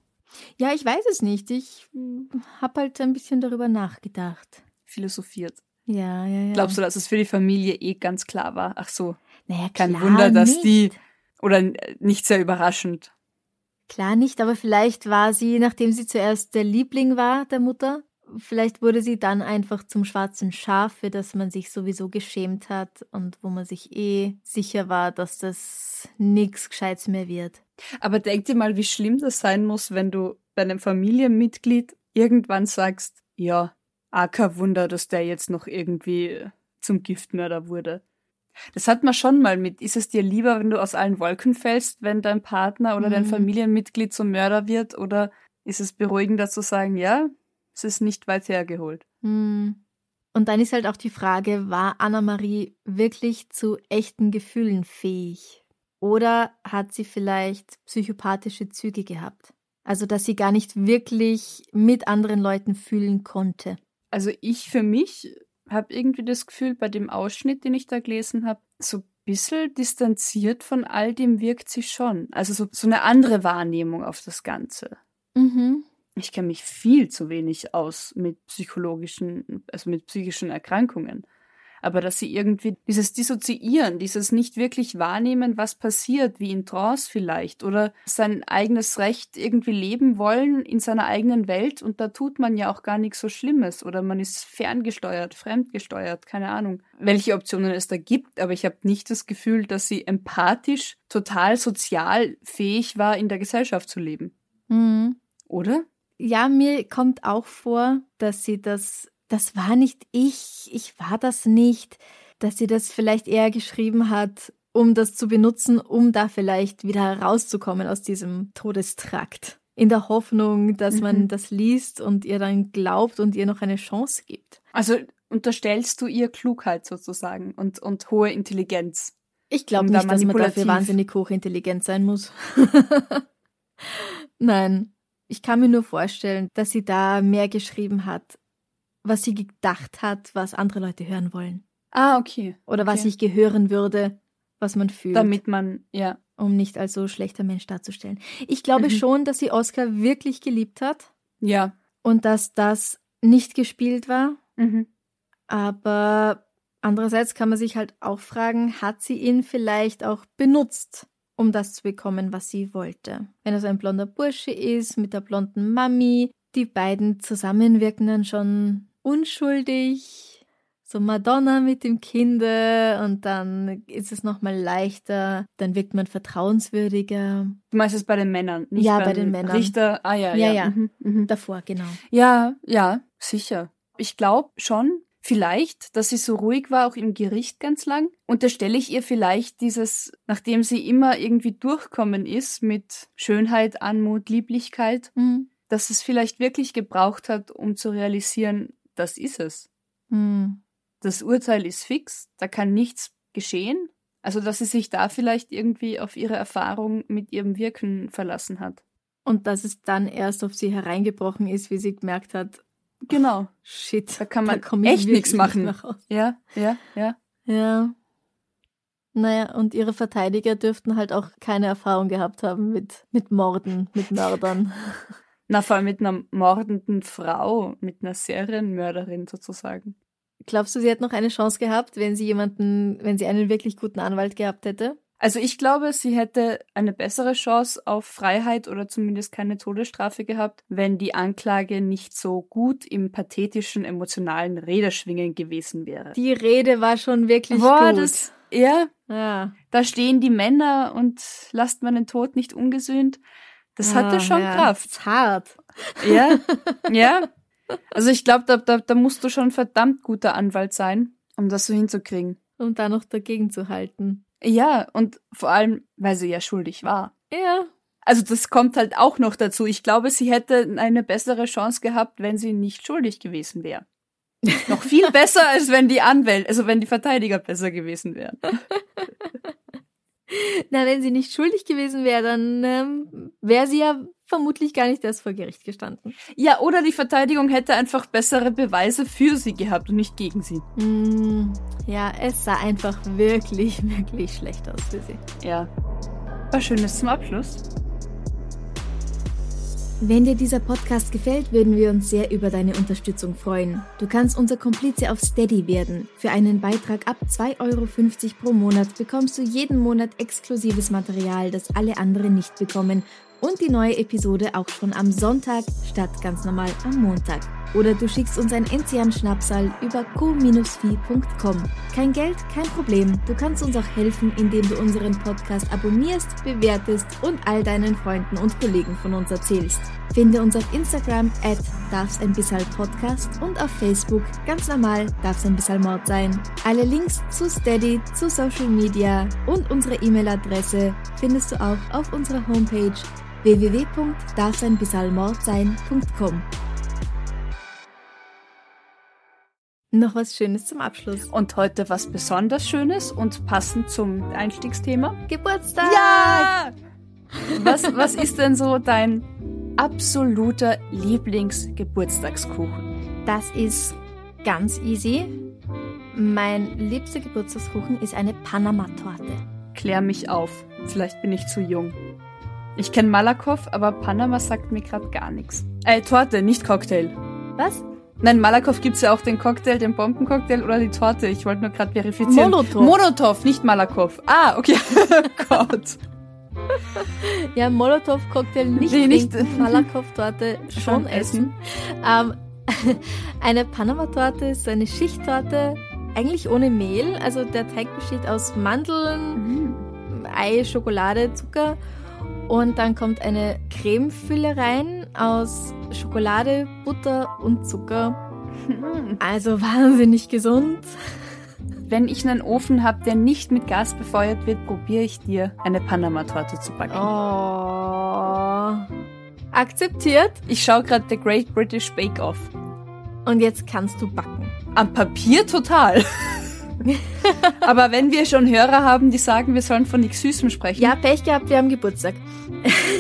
Ja, ich weiß es nicht. Ich hm, hab halt ein bisschen darüber nachgedacht. philosophiert. Ja, ja, ja. Glaubst du, dass es für die Familie eh ganz klar war? Ach so, naja, kein klar Wunder, dass nicht. die, oder äh, nicht sehr überraschend. Klar nicht, aber vielleicht war sie, nachdem sie zuerst der Liebling war der Mutter, vielleicht wurde sie dann einfach zum schwarzen Schaf, für das man sich sowieso geschämt hat und wo man sich eh sicher war, dass das nichts Gescheites mehr wird. Aber denk dir mal, wie schlimm das sein muss, wenn du bei einem Familienmitglied irgendwann sagst, ja, ah, kein Wunder, dass der jetzt noch irgendwie zum Giftmörder wurde. Das hat man schon mal mit, ist es dir lieber, wenn du aus allen Wolken fällst, wenn dein Partner oder dein Mhm. Familienmitglied zum Mörder wird, oder ist es beruhigender zu sagen, ja, es ist nicht weit hergeholt? Hm. Und dann ist halt auch die Frage, war Anna-Marie wirklich zu echten Gefühlen fähig? Oder hat sie vielleicht psychopathische Züge gehabt? Also, dass sie gar nicht wirklich mit anderen Leuten fühlen konnte. Also ich für mich habe irgendwie das Gefühl, bei dem Ausschnitt, den ich da gelesen habe, so ein bisschen distanziert von all dem wirkt sie schon. Also so, so eine andere Wahrnehmung auf das Ganze. Mhm. Ich kenne mich viel zu wenig aus mit psychologischen, also mit psychischen Erkrankungen. Aber dass sie irgendwie dieses Dissoziieren, dieses nicht wirklich wahrnehmen, was passiert, wie in Trance vielleicht, oder sein eigenes Recht irgendwie leben wollen in seiner eigenen Welt und da tut man ja auch gar nichts so Schlimmes oder man ist ferngesteuert, fremdgesteuert, keine Ahnung, welche Optionen es da gibt, aber ich habe nicht das Gefühl, dass sie empathisch, total sozial fähig war, in der Gesellschaft zu leben. Mhm. Oder? Ja, mir kommt auch vor, dass sie das, das war nicht ich, ich war das nicht, dass sie das vielleicht eher geschrieben hat, um das zu benutzen, um da vielleicht wieder herauszukommen aus diesem Todestrakt. In der Hoffnung, dass man Mhm. das liest und ihr dann glaubt und ihr noch eine Chance gibt. Also unterstellst du ihr Klugheit sozusagen und, und hohe Intelligenz. Ich glaube Um da nicht, dass man dafür wahnsinnig hochintelligent sein muss. Nein, ich kann mir nur vorstellen, dass sie da mehr geschrieben hat, was sie gedacht hat, was andere Leute hören wollen. Ah, okay. Oder was Okay. ich gehören würde, was man fühlt, Damit man, ja. um nicht als so schlechter Mensch darzustellen. Ich glaube Mhm. schon, dass sie Oscar wirklich geliebt hat Ja. und dass das nicht gespielt war. Mhm. Aber andererseits kann man sich halt auch fragen, hat sie ihn vielleicht auch benutzt, um das zu bekommen, was sie wollte? Wenn so ein blonder Bursche ist, mit der blonden Mami, die beiden zusammen wirken dann schon unschuldig. So Madonna mit dem Kinde und dann ist es nochmal leichter, dann wirkt man vertrauenswürdiger. Du meinst es bei den Männern, nicht Ja, beim bei den Männern. Richter. Ah ja, Ja, ja. ja. Mhm. Mhm. Davor, genau. Ja, ja, sicher. Ich glaube schon, vielleicht, dass sie so ruhig war, auch im Gericht ganz lang. Unterstelle ich ihr vielleicht dieses, nachdem sie immer irgendwie durchkommen ist mit Schönheit, Anmut, Lieblichkeit, Hm. dass es vielleicht wirklich gebraucht hat, um zu realisieren, das ist es. Hm. Das Urteil ist fix, da kann nichts geschehen. Also, dass sie sich da vielleicht irgendwie auf ihre Erfahrung mit ihrem Wirken verlassen hat. Und dass es dann erst auf sie hereingebrochen ist, wie sie gemerkt hat, Genau. shit, Da kann man ich echt nichts machen. nicht. Ja, ja, ja. Ja. Naja, und ihre Verteidiger dürften halt auch keine Erfahrung gehabt haben mit, mit Morden, mit Mördern. Na, vor allem mit einer mordenden Frau, mit einer Serienmörderin sozusagen. Glaubst du, sie hätte noch eine Chance gehabt, wenn sie jemanden, wenn sie einen wirklich guten Anwalt gehabt hätte? Also ich glaube, sie hätte eine bessere Chance auf Freiheit oder zumindest keine Todesstrafe gehabt, wenn die Anklage nicht so gut im pathetischen, emotionalen Räderschwingen gewesen wäre. Die Rede war schon wirklich Boah, gut. das, ja, ja. da stehen die Männer und lasst meinen Tod nicht ungesühnt. Das hatte Ah, schon ja. Kraft. Ist hart. Ja, ja. Also ich glaube, da, da, da musst du schon verdammt guter Anwalt sein, um das so hinzukriegen. Um da noch dagegen zu halten. Ja, und vor allem, weil sie ja schuldig war. Ja. Also das kommt halt auch noch dazu. Ich glaube, sie hätte eine bessere Chance gehabt, wenn sie nicht schuldig gewesen wäre. noch viel besser, als wenn die Anwälte, also wenn die Verteidiger besser gewesen wären. Na, wenn sie nicht schuldig gewesen wäre, dann ähm, wäre sie ja vermutlich gar nicht erst vor Gericht gestanden. Ja, oder die Verteidigung hätte einfach bessere Beweise für sie gehabt und nicht gegen sie. Mm, ja, es sah einfach wirklich, wirklich schlecht aus für sie. Ja. Was Schönes zum Abschluss. Wenn dir dieser Podcast gefällt, würden wir uns sehr über deine Unterstützung freuen. Du kannst unser Komplize auf Steady werden. Für einen Beitrag ab 2,50 Euro pro Monat bekommst du jeden Monat exklusives Material, das alle anderen nicht bekommen und die neue Episode auch schon am Sonntag statt ganz normal am Montag. Oder du schickst uns ein Enzian-Schnapsal über co-fi.com. Kein Geld, kein Problem. Du kannst uns auch helfen, indem du unseren Podcast abonnierst, bewertest und all deinen Freunden und Kollegen von uns erzählst. Finde uns auf Instagram at darf's ein bisschen und auf Facebook ganz normal darf's ein bisschen sein. Alle Links zu Steady, zu Social Media und unsere E-Mail-Adresse findest du auch auf unserer Homepage www.darfseinbissalmordsein.com. Noch was Schönes zum Abschluss. Und heute was besonders Schönes und passend zum Einstiegsthema. Geburtstag! Ja! Was, was ist denn so dein absoluter Lieblingsgeburtstagskuchen? Das ist ganz easy. Mein liebster Geburtstagskuchen ist eine Panama-Torte. Klär mich auf. Vielleicht bin ich zu jung. Ich kenne Malakoff, aber Panama sagt mir gerade gar nichts. Äh, Torte, nicht Cocktail. Was? Nein, Malakoff gibt's ja auch den Cocktail, den Bombencocktail oder die Torte. Ich wollte nur gerade verifizieren. Molotow. Molotow, nicht Malakoff. Ah, okay. Gott. Ja, Molotow-Cocktail nicht, Nee, nicht- Malakoff-Torte schon essen. Ähm, eine Panama-Torte ist so eine Schichttorte, eigentlich ohne Mehl. Also der Teig besteht aus Mandeln, Ei, Schokolade, Zucker. Und dann kommt eine Cremefülle rein aus Schokolade, Butter und Zucker. Also wahnsinnig gesund. Wenn ich einen Ofen habe, der nicht mit Gas befeuert wird, probiere ich dir eine Panama-Torte zu backen. Oh. Akzeptiert. Ich schaue gerade The Great British Bake Off. Und jetzt kannst du backen. Am Papier total. Aber wenn wir schon Hörer haben, die sagen, wir sollen von nichts Süßem sprechen. Ja, Pech gehabt, wir haben Geburtstag.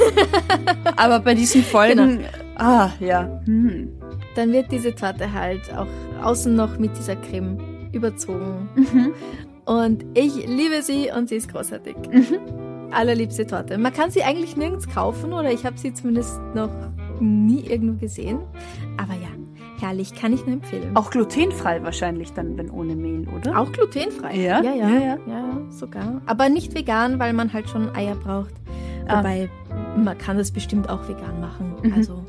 Aber bei diesen Folgen. Ah, ja. Hm. Dann wird diese Torte halt auch außen noch mit dieser Creme überzogen. Mhm. Und ich liebe sie und sie ist großartig. Mhm. Allerliebste Torte. Man kann sie eigentlich nirgends kaufen oder ich habe sie zumindest noch nie irgendwo gesehen. Aber ja, herrlich, kann ich nur empfehlen. Auch glutenfrei wahrscheinlich dann, wenn ohne Mehl, oder? Auch glutenfrei. Ja? Ja, ja, Ja, ja, ja. sogar. Aber nicht vegan, weil man halt schon Eier braucht. Ah. Wobei, man kann das bestimmt auch vegan machen. Mhm. Also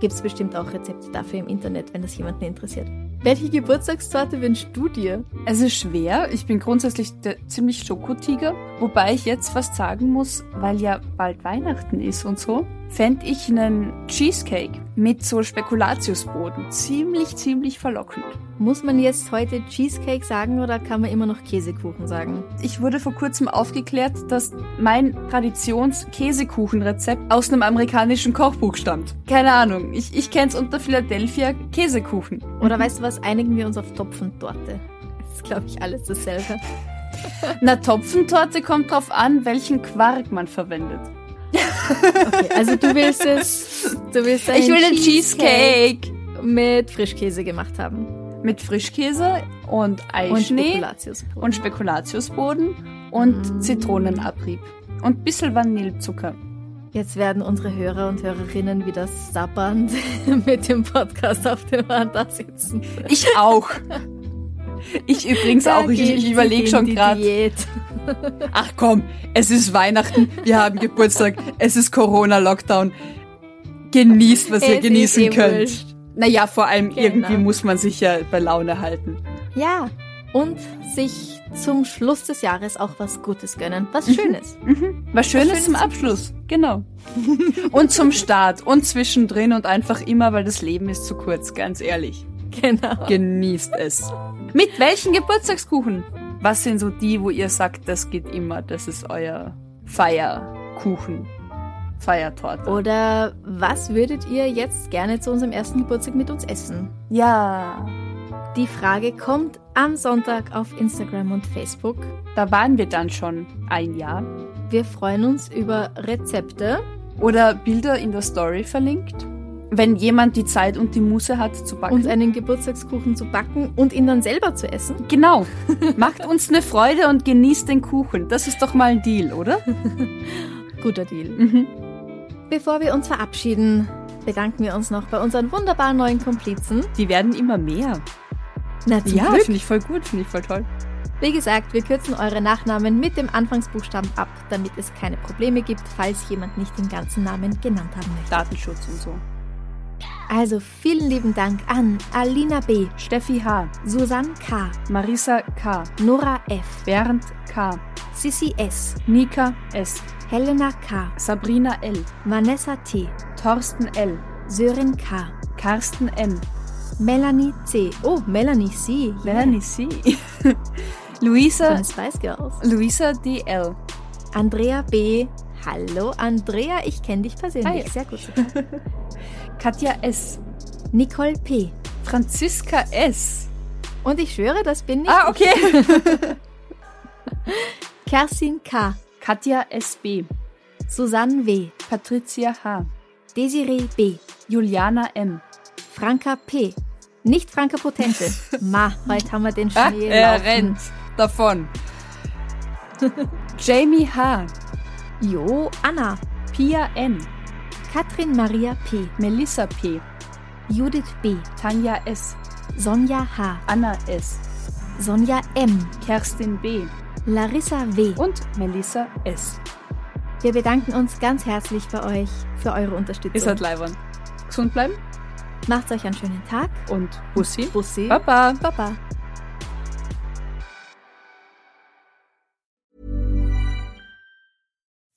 gibt es bestimmt auch Rezepte dafür im Internet, wenn das jemanden interessiert. Welche Geburtstagstorte wünschst du dir? Es ist schwer. Ich bin grundsätzlich der ziemlich Schokotiger. Wobei ich jetzt fast sagen muss, weil ja bald Weihnachten ist und so, fände ich einen Cheesecake mit so Spekulatiusboden ziemlich, ziemlich verlockend. Muss man jetzt heute Cheesecake sagen oder kann man immer noch Käsekuchen sagen? Ich wurde vor kurzem aufgeklärt, dass mein Traditions-Käsekuchenrezept aus einem amerikanischen Kochbuch stammt. Keine Ahnung. Ich, ich kenne es unter Philadelphia Käsekuchen. Oder weißt du was, einigen wir uns auf Topfentorte. Das ist, glaube ich, alles dasselbe. Na, Topfentorte kommt drauf an, welchen Quark man verwendet. Okay, also du willst es, du willst Ich will den Cheesecake. mit Frischkäse gemacht haben. Mit Frischkäse und Und Eischnee und Spekulatiusboden und Zitronenabrieb. Und bisschen Vanillezucker. Jetzt werden unsere Hörer und Hörerinnen wieder sabbernd mit dem Podcast auf dem Ohren da sitzen. Ich auch. Ich übrigens Da auch. Ich, ich überlege schon gerade. Ach komm, es ist Weihnachten, wir haben Geburtstag, es ist Corona-Lockdown. Genießt, was ihr Es genießen ist eh könnt. wurscht. Naja, vor allem Genau. irgendwie muss man sich ja bei Laune halten. Ja, und sich zum Schluss des Jahres auch was Gutes gönnen. Was Schönes. Was Schönes, Schönes zum zum Abschluss, genau. und zum Start und zwischendrin und einfach immer, weil das Leben ist zu kurz, ganz ehrlich. Genau. Genießt es. Mit welchen Geburtstagskuchen? Was sind so die, wo ihr sagt, das geht immer, das ist euer Feierkuchen, Feiertorte? Oder was würdet ihr jetzt gerne zu unserem ersten Geburtstag mit uns essen? ja, Die Frage kommt am Sonntag auf Instagram und Facebook. da waren wir dann schon ein Jahr. Wir freuen uns über Rezepte. Oder Bilder in der Story verlinkt. Wenn jemand die Zeit und die Muße hat zu backen. uns einen Geburtstagskuchen zu backen und ihn dann selber zu essen. Genau. Macht uns eine Freude und genießt den Kuchen. Das ist doch mal ein Deal, oder? Guter Deal. Mhm. Bevor wir uns verabschieden, bedanken wir uns noch bei unseren wunderbaren neuen Komplizen. Die werden immer mehr. Na, zum ja, finde ich voll gut, finde ich voll toll. Wie gesagt, wir kürzen eure Nachnamen mit dem Anfangsbuchstaben ab, damit es keine Probleme gibt, falls jemand nicht den ganzen Namen genannt haben möchte. Datenschutz und so. Also vielen lieben Dank an Alina B., Steffi H., Susanne K., Marisa K., Nora F., Bernd K., Sissi S., Nika S., Helena K., Sabrina L., Vanessa T., Thorsten L., Sören K., Carsten M., Melanie C. Oh, Melanie C. Yeah. Melanie C., Luisa, Spice Girls. Luisa DL, Andrea B. Hallo Andrea, ich kenne dich persönlich. Hi. Sehr gut. Katja S., Nicole P. Franziska S. Und ich schwöre, das bin nicht Ah, okay. ich. Kerstin K. Katja SB, Susanne W. Patricia H., Desiree B. Juliana M., Franka P. Nicht Franka Potente. Ma, heute haben wir den Ah, Schnee er laufen. rennt davon. Jamie H., Jo, Anna. Pia N., Katrin Maria P. Melissa P., Judith B. Tanja S., Sonja H. Anna S., Sonja M. Kerstin B. Larissa W. und Melissa S. Wir bedanken uns ganz herzlich bei euch für eure Unterstützung. Ist halt leibern. Gesund bleiben Macht euch einen schönen Tag. und Bussi. Bussi. Baba. Baba.